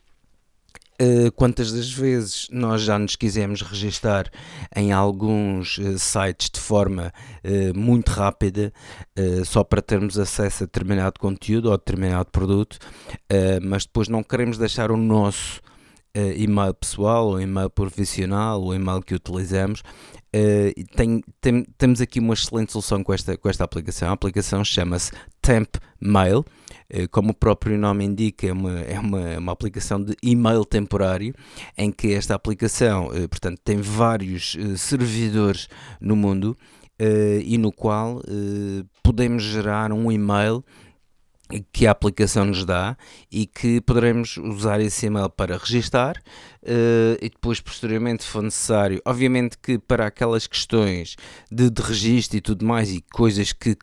Uh, quantas das vezes nós já nos quisemos registar em alguns uh, sites de forma uh, muito rápida, só para termos acesso a determinado conteúdo ou determinado produto, mas depois não queremos deixar o nosso e-mail pessoal, ou e-mail profissional, o e-mail que utilizamos. Tem, tem, temos aqui uma excelente solução com esta, com esta aplicação. A aplicação chama-se Temp Mail. Eh, como o próprio nome indica, é uma, é uma, uma aplicação de e-mail temporário, em que esta aplicação, eh, portanto, tem vários eh, servidores no mundo e no qual podemos gerar um e-mail que a aplicação nos dá e que poderemos usar esse e-mail para registar uh, e depois posteriormente se for necessário, obviamente que para aquelas questões de, de registro e tudo mais e coisas que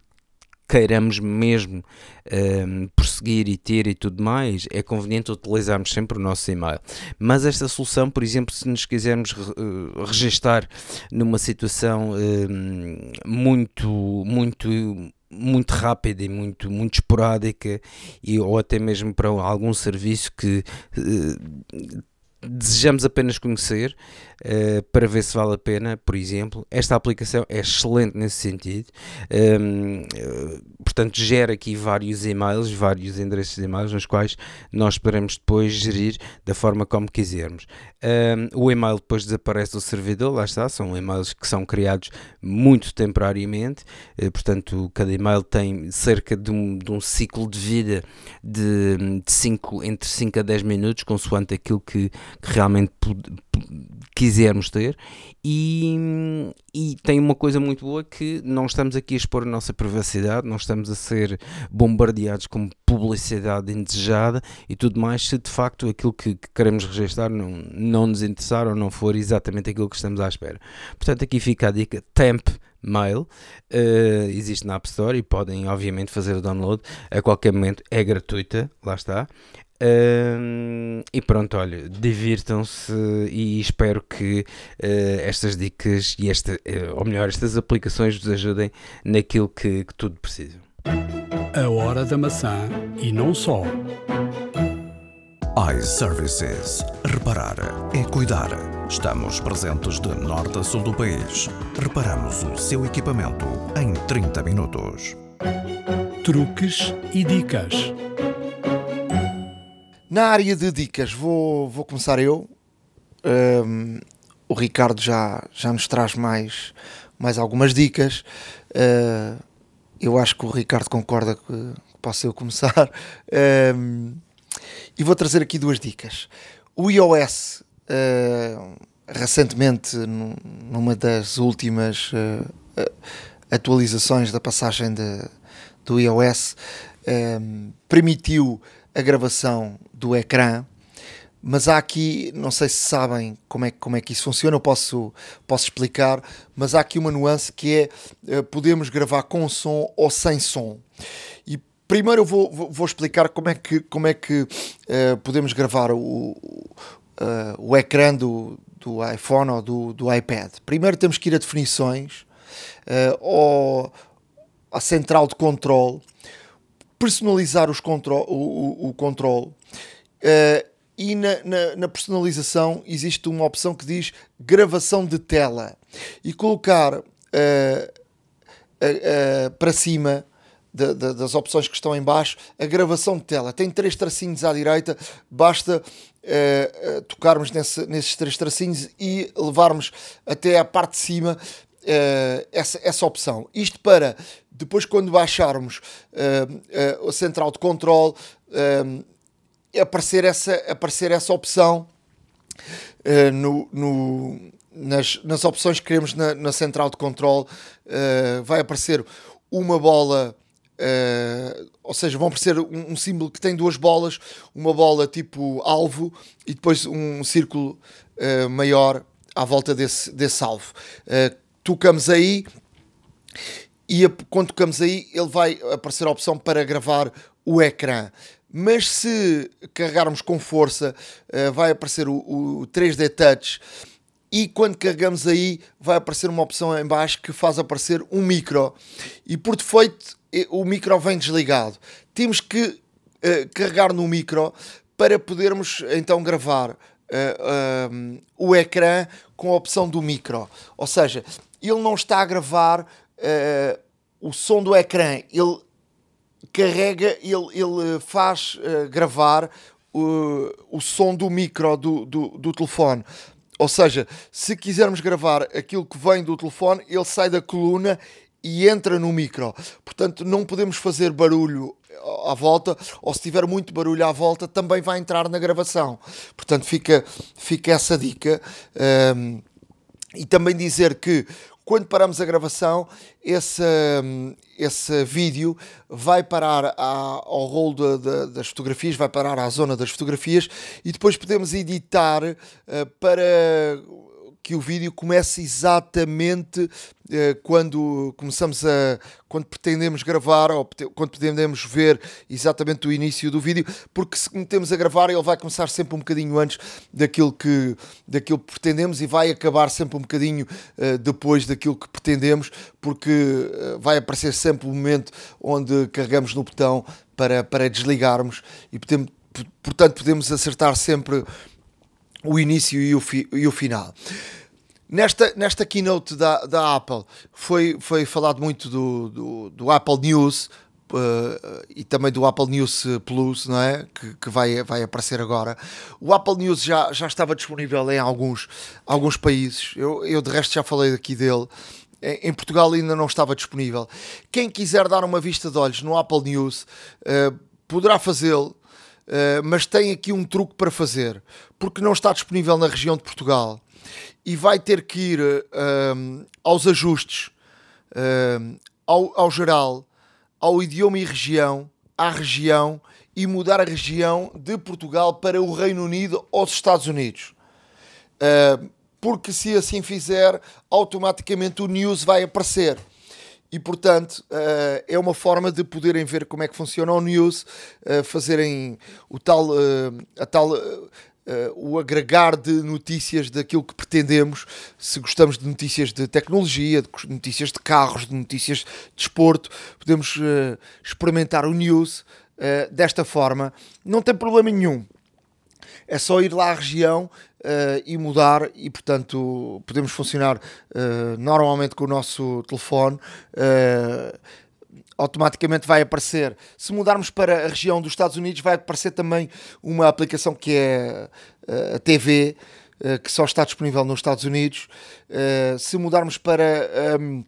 queiramos mesmo um, prosseguir e ter e tudo mais, é conveniente utilizarmos sempre o nosso e-mail. Mas esta solução, por exemplo, se nos quisermos uh, registar numa situação uh, muito, muito muito rápida e muito, muito esporádica e, ou até mesmo para algum serviço que uh, desejamos apenas conhecer uh, para ver se vale a pena, por exemplo. Esta aplicação é excelente nesse sentido. Um, uh, portanto, gera aqui vários e-mails, vários endereços de e-mails, nos quais nós poderemos depois gerir da forma como quisermos. Um, o e-mail depois desaparece do servidor, lá está, são e-mails que são criados muito temporariamente, uh, portanto, cada e-mail tem cerca de um, de um ciclo de vida de, de cinco, entre 5 a 10 minutos, consoante aquilo que, que realmente quisermos ter. E, e, tem uma coisa muito boa que não estamos aqui a expor a nossa privacidade, não estamos a ser bombardeados com publicidade indesejada e tudo mais se de facto aquilo que, que queremos registrar não, não nos interessar ou não for exatamente aquilo que estamos à espera. Portanto aqui fica a dica Temp Mail, uh, existe na App Store e podem obviamente fazer o download. A qualquer momento, é gratuita, lá está e pronto, olha, divirtam-se e espero que uh, estas dicas e esta, uh, ou melhor, estas aplicações vos ajudem naquilo que, que tudo precisam. A hora da maçã e não só. iServices. Reparar é cuidar. Estamos presentes de norte a sul do país. Reparamos o seu equipamento em 30 minutos. Truques e dicas. Na área de dicas, vou, vou começar eu. Um, o Ricardo já, já nos traz mais, mais algumas dicas. Uh, eu acho que o Ricardo concorda que, posso eu começar. *laughs* Um, e vou trazer aqui duas dicas. O iOS, uh, recentemente, numa das últimas uh, atualizações da passagem de, do iOS, um, permitiu a gravação do ecrã, mas há aqui, não sei se sabem como é, como é que isso funciona, eu posso, posso explicar, mas há aqui uma nuance que é, eh, podemos gravar com som ou sem som. E primeiro eu vou, vou explicar como é que, como é que uh, podemos gravar o, uh, o ecrã do, do iPhone ou do, do iPad. Primeiro temos que ir a definições, uh, ou à central de controle, personalizar os control, o, o, o controle. Uh, e na, na, na, personalização existe uma opção que diz gravação de tela e colocar uh, uh, para cima de, de, das opções que estão em baixo a gravação de tela. Tem três tracinhos à direita, basta tocarmos nesse, nesses três tracinhos e levarmos até à parte de cima essa, essa opção. Isto para depois quando baixarmos a central de controle aparecer, essa, aparecer essa opção no, no, nas, nas opções que queremos na, na central de controle vai aparecer uma bola ou seja, vão aparecer um, um, símbolo que tem duas bolas, uma bola tipo alvo e depois um círculo maior à volta desse, desse alvo. tocamos aí e quando tocamos aí, ele vai aparecer a opção para gravar o ecrã. Mas se carregarmos com força, uh, vai aparecer o, o 3D Touch e quando carregamos aí vai aparecer uma opção em baixo que faz aparecer um micro e por defeito o micro vem desligado. Temos que uh, carregar no micro para podermos então gravar uh, uh, o ecrã com a opção do micro. Ou seja, ele não está a gravar uh, o som do ecrã, ele carrega, ele, ele faz uh, gravar o, o som do micro do, do, do telefone. Ou seja, se quisermos gravar aquilo que vem do telefone, ele sai da coluna e entra no micro. Portanto, não podemos fazer barulho à volta, ou se tiver muito barulho à volta, também vai entrar na gravação. Portanto, fica, fica essa dica. Um, e também dizer que quando paramos a gravação, esse, esse vídeo vai parar ao rolo de, de, das fotografias, vai parar à zona das fotografias e depois podemos editar uh, para que o vídeo comece exatamente eh, quando começamos a quando pretendemos gravar ou quando pretendemos ver exatamente o início do vídeo, porque se metemos a gravar ele vai começar sempre um bocadinho antes daquilo que daquilo que pretendemos e vai acabar sempre um bocadinho uh, depois daquilo que pretendemos, porque uh, vai aparecer sempre o momento onde carregamos no botão para, para desligarmos e portanto podemos acertar sempre o início e o, fi, e o final. Nesta, nesta keynote da, da Apple foi, foi falado muito do, do, do Apple News uh, e também do Apple News Plus, não é? Que, que, vai, vai aparecer agora. O Apple News já, já estava disponível em alguns, alguns países, eu, eu de resto já falei aqui dele. Em Portugal ainda não estava disponível. Quem quiser dar uma vista de olhos no Apple News uh, poderá fazê-lo. Uh, mas tem aqui um truque para fazer, porque não está disponível na região de Portugal e vai ter que ir uh, aos ajustes, uh, ao, ao geral, ao idioma e região, à região e mudar a região de Portugal para o Reino Unido ou os Estados Unidos. Uh, porque se assim fizer, automaticamente o news vai aparecer. E portanto uh, é uma forma de poderem ver como é que funciona o news, uh, fazerem o tal, a tal Uh, o agregar de notícias daquilo que pretendemos, se gostamos de notícias de tecnologia, de notícias de carros, de notícias de desporto, podemos uh, experimentar o news uh, desta forma. Não tem problema nenhum. É só ir lá à região e mudar, e portanto podemos funcionar normalmente com o nosso telefone automaticamente vai aparecer. Se mudarmos para a região dos Estados Unidos, vai aparecer também uma aplicação que é a TV, que só está disponível nos Estados Unidos. Se mudarmos para. Um,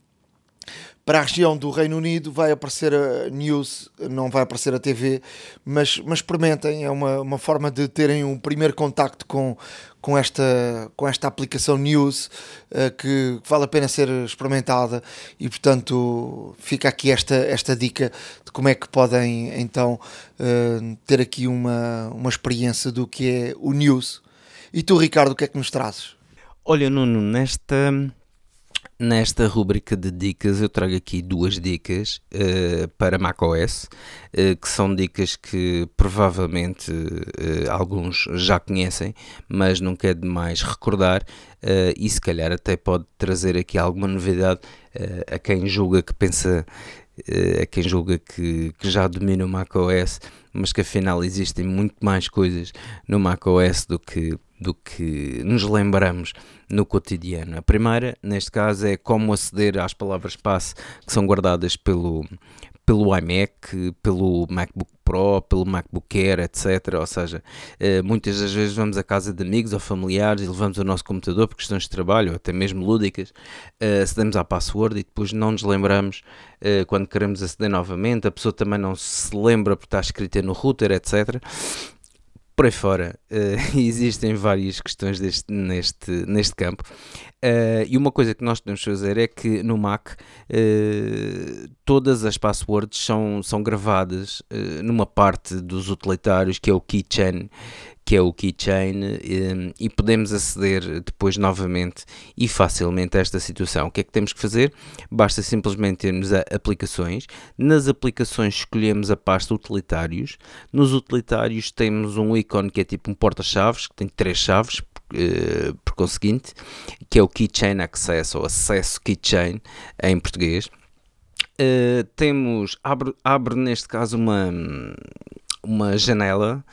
para a região do Reino Unido vai aparecer a news, não vai aparecer a TV, mas, mas experimentem, é uma, uma forma de terem um primeiro contacto com, com, esta, com esta aplicação news uh, que vale a pena ser experimentada e portanto fica aqui esta, esta dica de como é que podem então uh, ter aqui uma, uma experiência do que é o news. E tu Ricardo, o que é que nos trazes? Olha Nuno, nesta Nesta rubrica de dicas, eu trago aqui duas dicas uh, para macOS, uh, que são dicas que provavelmente uh, alguns já conhecem, mas nunca é demais recordar, e se calhar até pode trazer aqui alguma novidade a quem julga que pensa, a quem julga que, que já domina o macOS, mas que afinal existem muito mais coisas no macOS do que do que nos lembramos no cotidiano. A primeira, neste caso, é como aceder às palavras-passe que são guardadas pelo, pelo iMac, pelo MacBook Pro, pelo MacBook Air, etc. Ou seja, eh, muitas das vezes vamos à casa de amigos ou familiares e levamos o nosso computador por questões de trabalho, ou até mesmo lúdicas, eh, acedemos à password e depois não nos lembramos eh, quando queremos aceder novamente, a pessoa também não se lembra porque está escrita no router, etc por aí fora uh, *laughs* existem várias questões deste, neste, neste campo. Uh, e uma coisa que nós podemos fazer é que no Mac uh, todas as passwords são, são gravadas numa parte dos utilitários que é o keychain, que é o keychain, ehm, e podemos aceder depois novamente e facilmente a esta situação. O que é que temos que fazer? Basta simplesmente termos a aplicações. Nas aplicações escolhemos a pasta utilitários. Nos utilitários temos um ícone que é tipo um porta-chaves, que tem três chaves, Uh, por conseguinte, que é o Keychain Access ou Acesso Keychain em português. Uh, temos, abre, abre neste caso uma, uma janela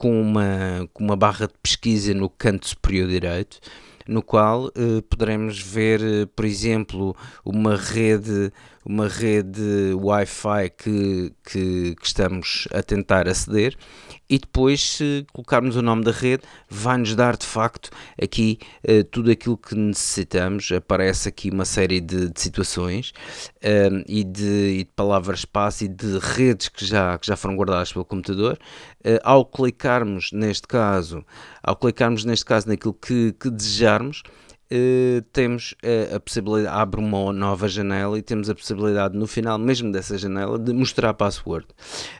com uma, com uma barra de pesquisa no canto superior direito, no qual uh, poderemos ver, uh, por exemplo, uma rede, uma rede Wi-Fi que, que, que, estamos a tentar aceder e depois, se colocarmos o nome da rede, vai-nos dar de facto aqui uh, tudo aquilo que necessitamos. Aparece aqui uma série de, de situações uh, e, de, de palavras-passe e de redes que já, que já foram guardadas pelo computador. Uh, ao clicarmos neste caso, ao clicarmos neste caso naquilo que, que desejarmos, Uh, temos a possibilidade, abre uma nova janela e temos a possibilidade no final mesmo dessa janela de mostrar a password.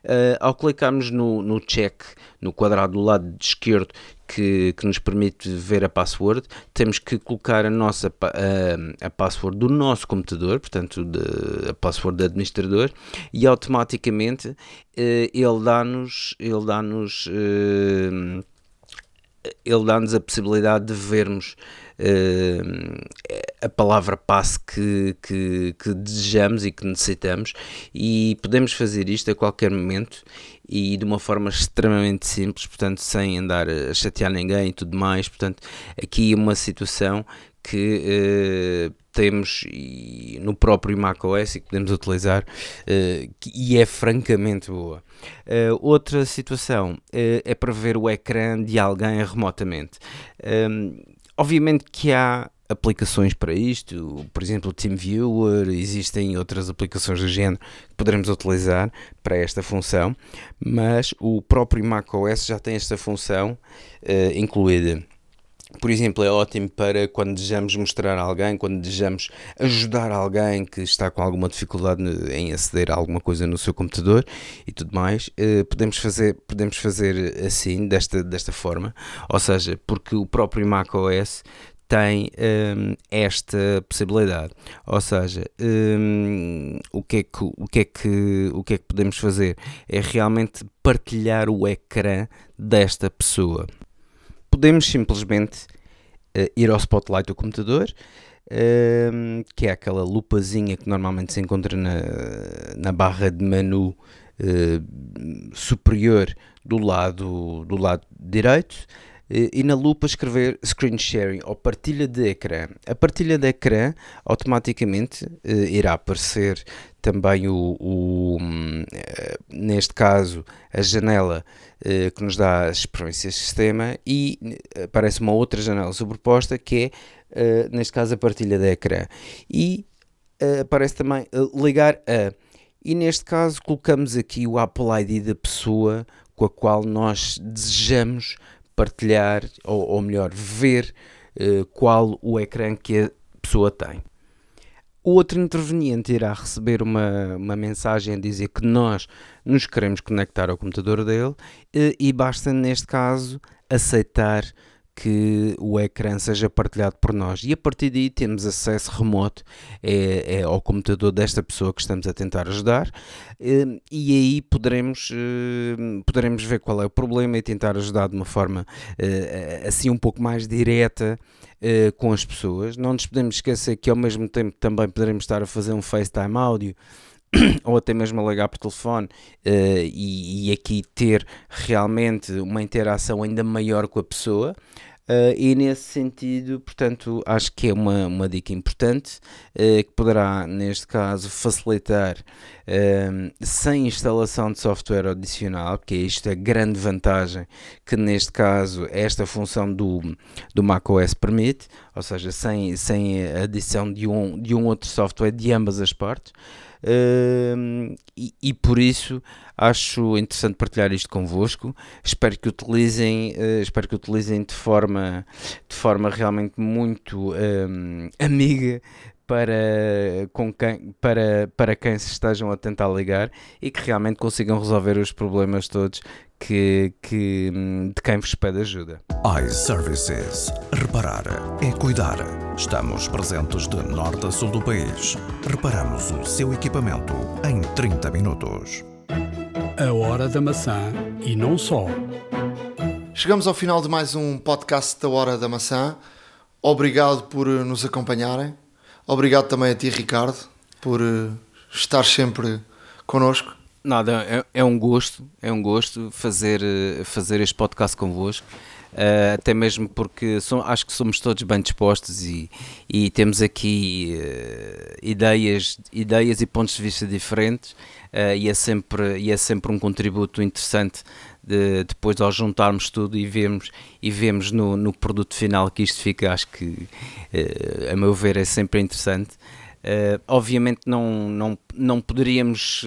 Uh, ao clicarmos no, no check, no quadrado do lado esquerdo, que, que nos permite ver a password, temos que colocar a nossa a, a password do nosso computador, portanto de, a password do administrador, e automaticamente ele dá-nos ele dá-nos ele dá-nos a possibilidade de vermos a palavra passe que, que, que, desejamos e que necessitamos e podemos fazer isto a qualquer momento e de uma forma extremamente simples, portanto sem andar a chatear ninguém e tudo mais, portanto aqui uma situação que uh, temos no próprio macOS e que podemos utilizar uh, e é francamente boa. Uh, outra situação é para ver o ecrã de alguém remotamente. Um, obviamente que há aplicações para isto, por exemplo o TeamViewer, existem outras aplicações do género que poderemos utilizar para esta função, mas o próprio macOS já tem esta função uh, incluída. Por exemplo, é ótimo para quando desejamos mostrar a alguém, quando desejamos ajudar alguém que está com alguma dificuldade em aceder a alguma coisa no seu computador e tudo mais, eh, podemos fazer, podemos fazer assim, desta, desta forma, ou seja, porque o próprio macOS tem um, esta possibilidade. Ou seja, um, o, que é que, o, que é que, o que é que podemos fazer? É realmente partilhar o ecrã desta pessoa podemos simplesmente uh, ir ao spotlight do computador, uh, que é aquela lupazinha que normalmente se encontra na, na barra de menu uh, superior do lado, do lado direito e na lupa escrever screen sharing ou partilha de ecrã. A partilha de ecrã automaticamente irá aparecer também o, o neste caso a janela eh, que nos dá as preferências de sistema e eh, aparece uma outra janela sobreposta que é, uh, neste caso, a partilha de ecrã. E aparece também ligar a. E neste caso, colocamos aqui o Apple ID da pessoa com a qual nós desejamos partilhar, ou, ou melhor, ver qual o ecrã que a pessoa tem. O outro interveniente irá receber uma, uma mensagem a dizer que nós nos queremos conectar ao computador dele e, e basta, neste caso, aceitar que o ecrã seja partilhado por nós e a partir daí temos acesso remoto é, é ao computador desta pessoa que estamos a tentar ajudar e aí poderemos, eh, poderemos ver qual é o problema e tentar ajudar de uma forma eh, assim um pouco mais direta uh, com as pessoas. Não nos podemos esquecer que ao mesmo tempo também poderemos estar a fazer um FaceTime áudio *coughs* ou até mesmo a ligar por telefone uh, e, e, aqui ter realmente uma interação ainda maior com a pessoa. Uh, e nesse sentido, portanto, acho que é uma, uma dica importante uh, que poderá, neste caso, facilitar uh, sem instalação de software adicional, porque é isto a grande vantagem que, neste caso, esta função do, do macOS permite, ou seja, sem, sem adição de um, de um outro software de ambas as partes. E, e, por isso acho interessante partilhar isto convosco. Espero que utilizem, uh, espero que utilizem de forma, de forma realmente muito amiga para, com quem, para, para quem se estejam a tentar ligar e que realmente consigam resolver os problemas todos que, que, de quem vos pede ajuda. iServices. Reparar é cuidar. Estamos presentes de norte a sul do país. Reparamos o seu equipamento em 30 minutos. A hora da maçã e não só. Chegamos ao final de mais um podcast da Hora da Maçã. Obrigado por nos acompanharem. Obrigado também a ti, Ricardo, por eh, estar sempre connosco. Nada, é, é, um gosto, é um gosto fazer, eh, fazer este podcast convosco. Uh, até mesmo porque acho que somos todos bem dispostos e, e temos aqui uh, ideias, ideias e pontos de vista diferentes uh, e, é sempre, e é sempre um contributo interessante de, depois ao juntarmos tudo e vemos, e vemos no, no produto final que isto fica, acho que a meu ver é sempre interessante. Uh, obviamente não, não, não poderíamos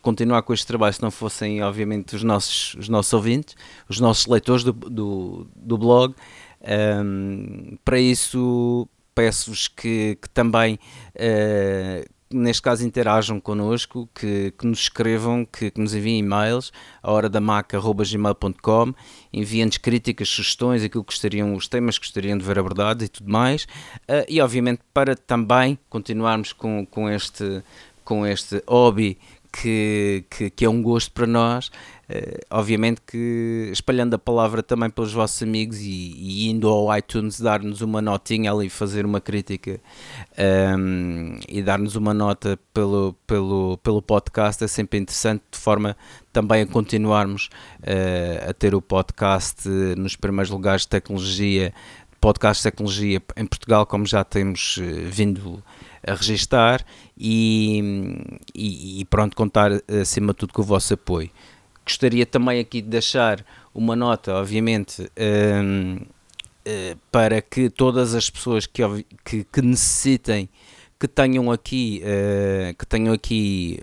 continuar com este trabalho se não fossem obviamente os nossos, os nossos ouvintes, os nossos leitores do, do, do blog. Um, para isso peço-vos que, que também uh, neste caso interajam connosco, que, que nos escrevam, que, que, nos enviem e-mails a hora da maca.gmail.com, enviem-nos críticas, sugestões, aquilo que gostariam, os temas que gostariam de ver abordados e tudo mais, uh, e obviamente para também continuarmos com, com, este, com este hobby que, que, que, é um gosto para nós. Uh, obviamente que espalhando a palavra também pelos vossos amigos e, e indo ao iTunes dar-nos uma notinha ali, fazer uma crítica um, ehm, e dar-nos uma nota pelo, pelo, pelo podcast é sempre interessante, de forma também a continuarmos uh, a ter o podcast nos primeiros lugares de tecnologia, podcast de tecnologia em Portugal, como já temos uh, vindo a registar e, e, e, pronto, contar acima de tudo com o vosso apoio. Gostaria também aqui de deixar uma nota, obviamente, um, uh, eh, para que todas as pessoas que, que, que necessitem, que tenham aqui, uh, que tenham aqui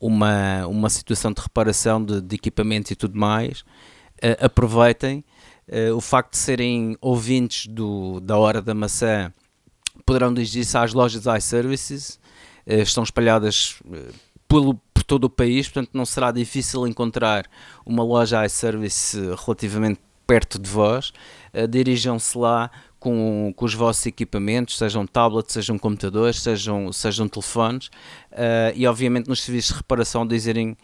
uma, uma situação de reparação de, de equipamentos e tudo mais, uh, aproveitem. o facto de serem ouvintes do, da Hora da Maçã poderão dirigir-se às lojas iServices, uh, estão espalhadas pelo, todo o país, portanto não será difícil encontrar uma loja iService relativamente perto de vós. Uh, Dirijam-se lá com, com, os vossos equipamentos, sejam tablets, sejam computadores, sejam, sejam telefones, e obviamente nos serviços de reparação dizerem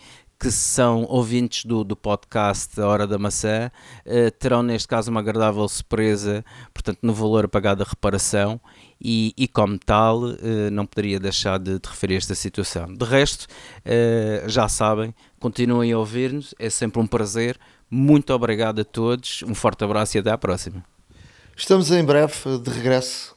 que são ouvintes do, do podcast A Hora da Maçã uh, terão neste caso uma agradável surpresa, portanto no valor a reparação e, e como tal uh, não poderia deixar de, de, referir esta situação. De resto, uh, já sabem, continuem a ouvir-nos, é sempre um prazer. Muito obrigado a todos, um forte abraço e até à próxima. Estamos em breve de regresso.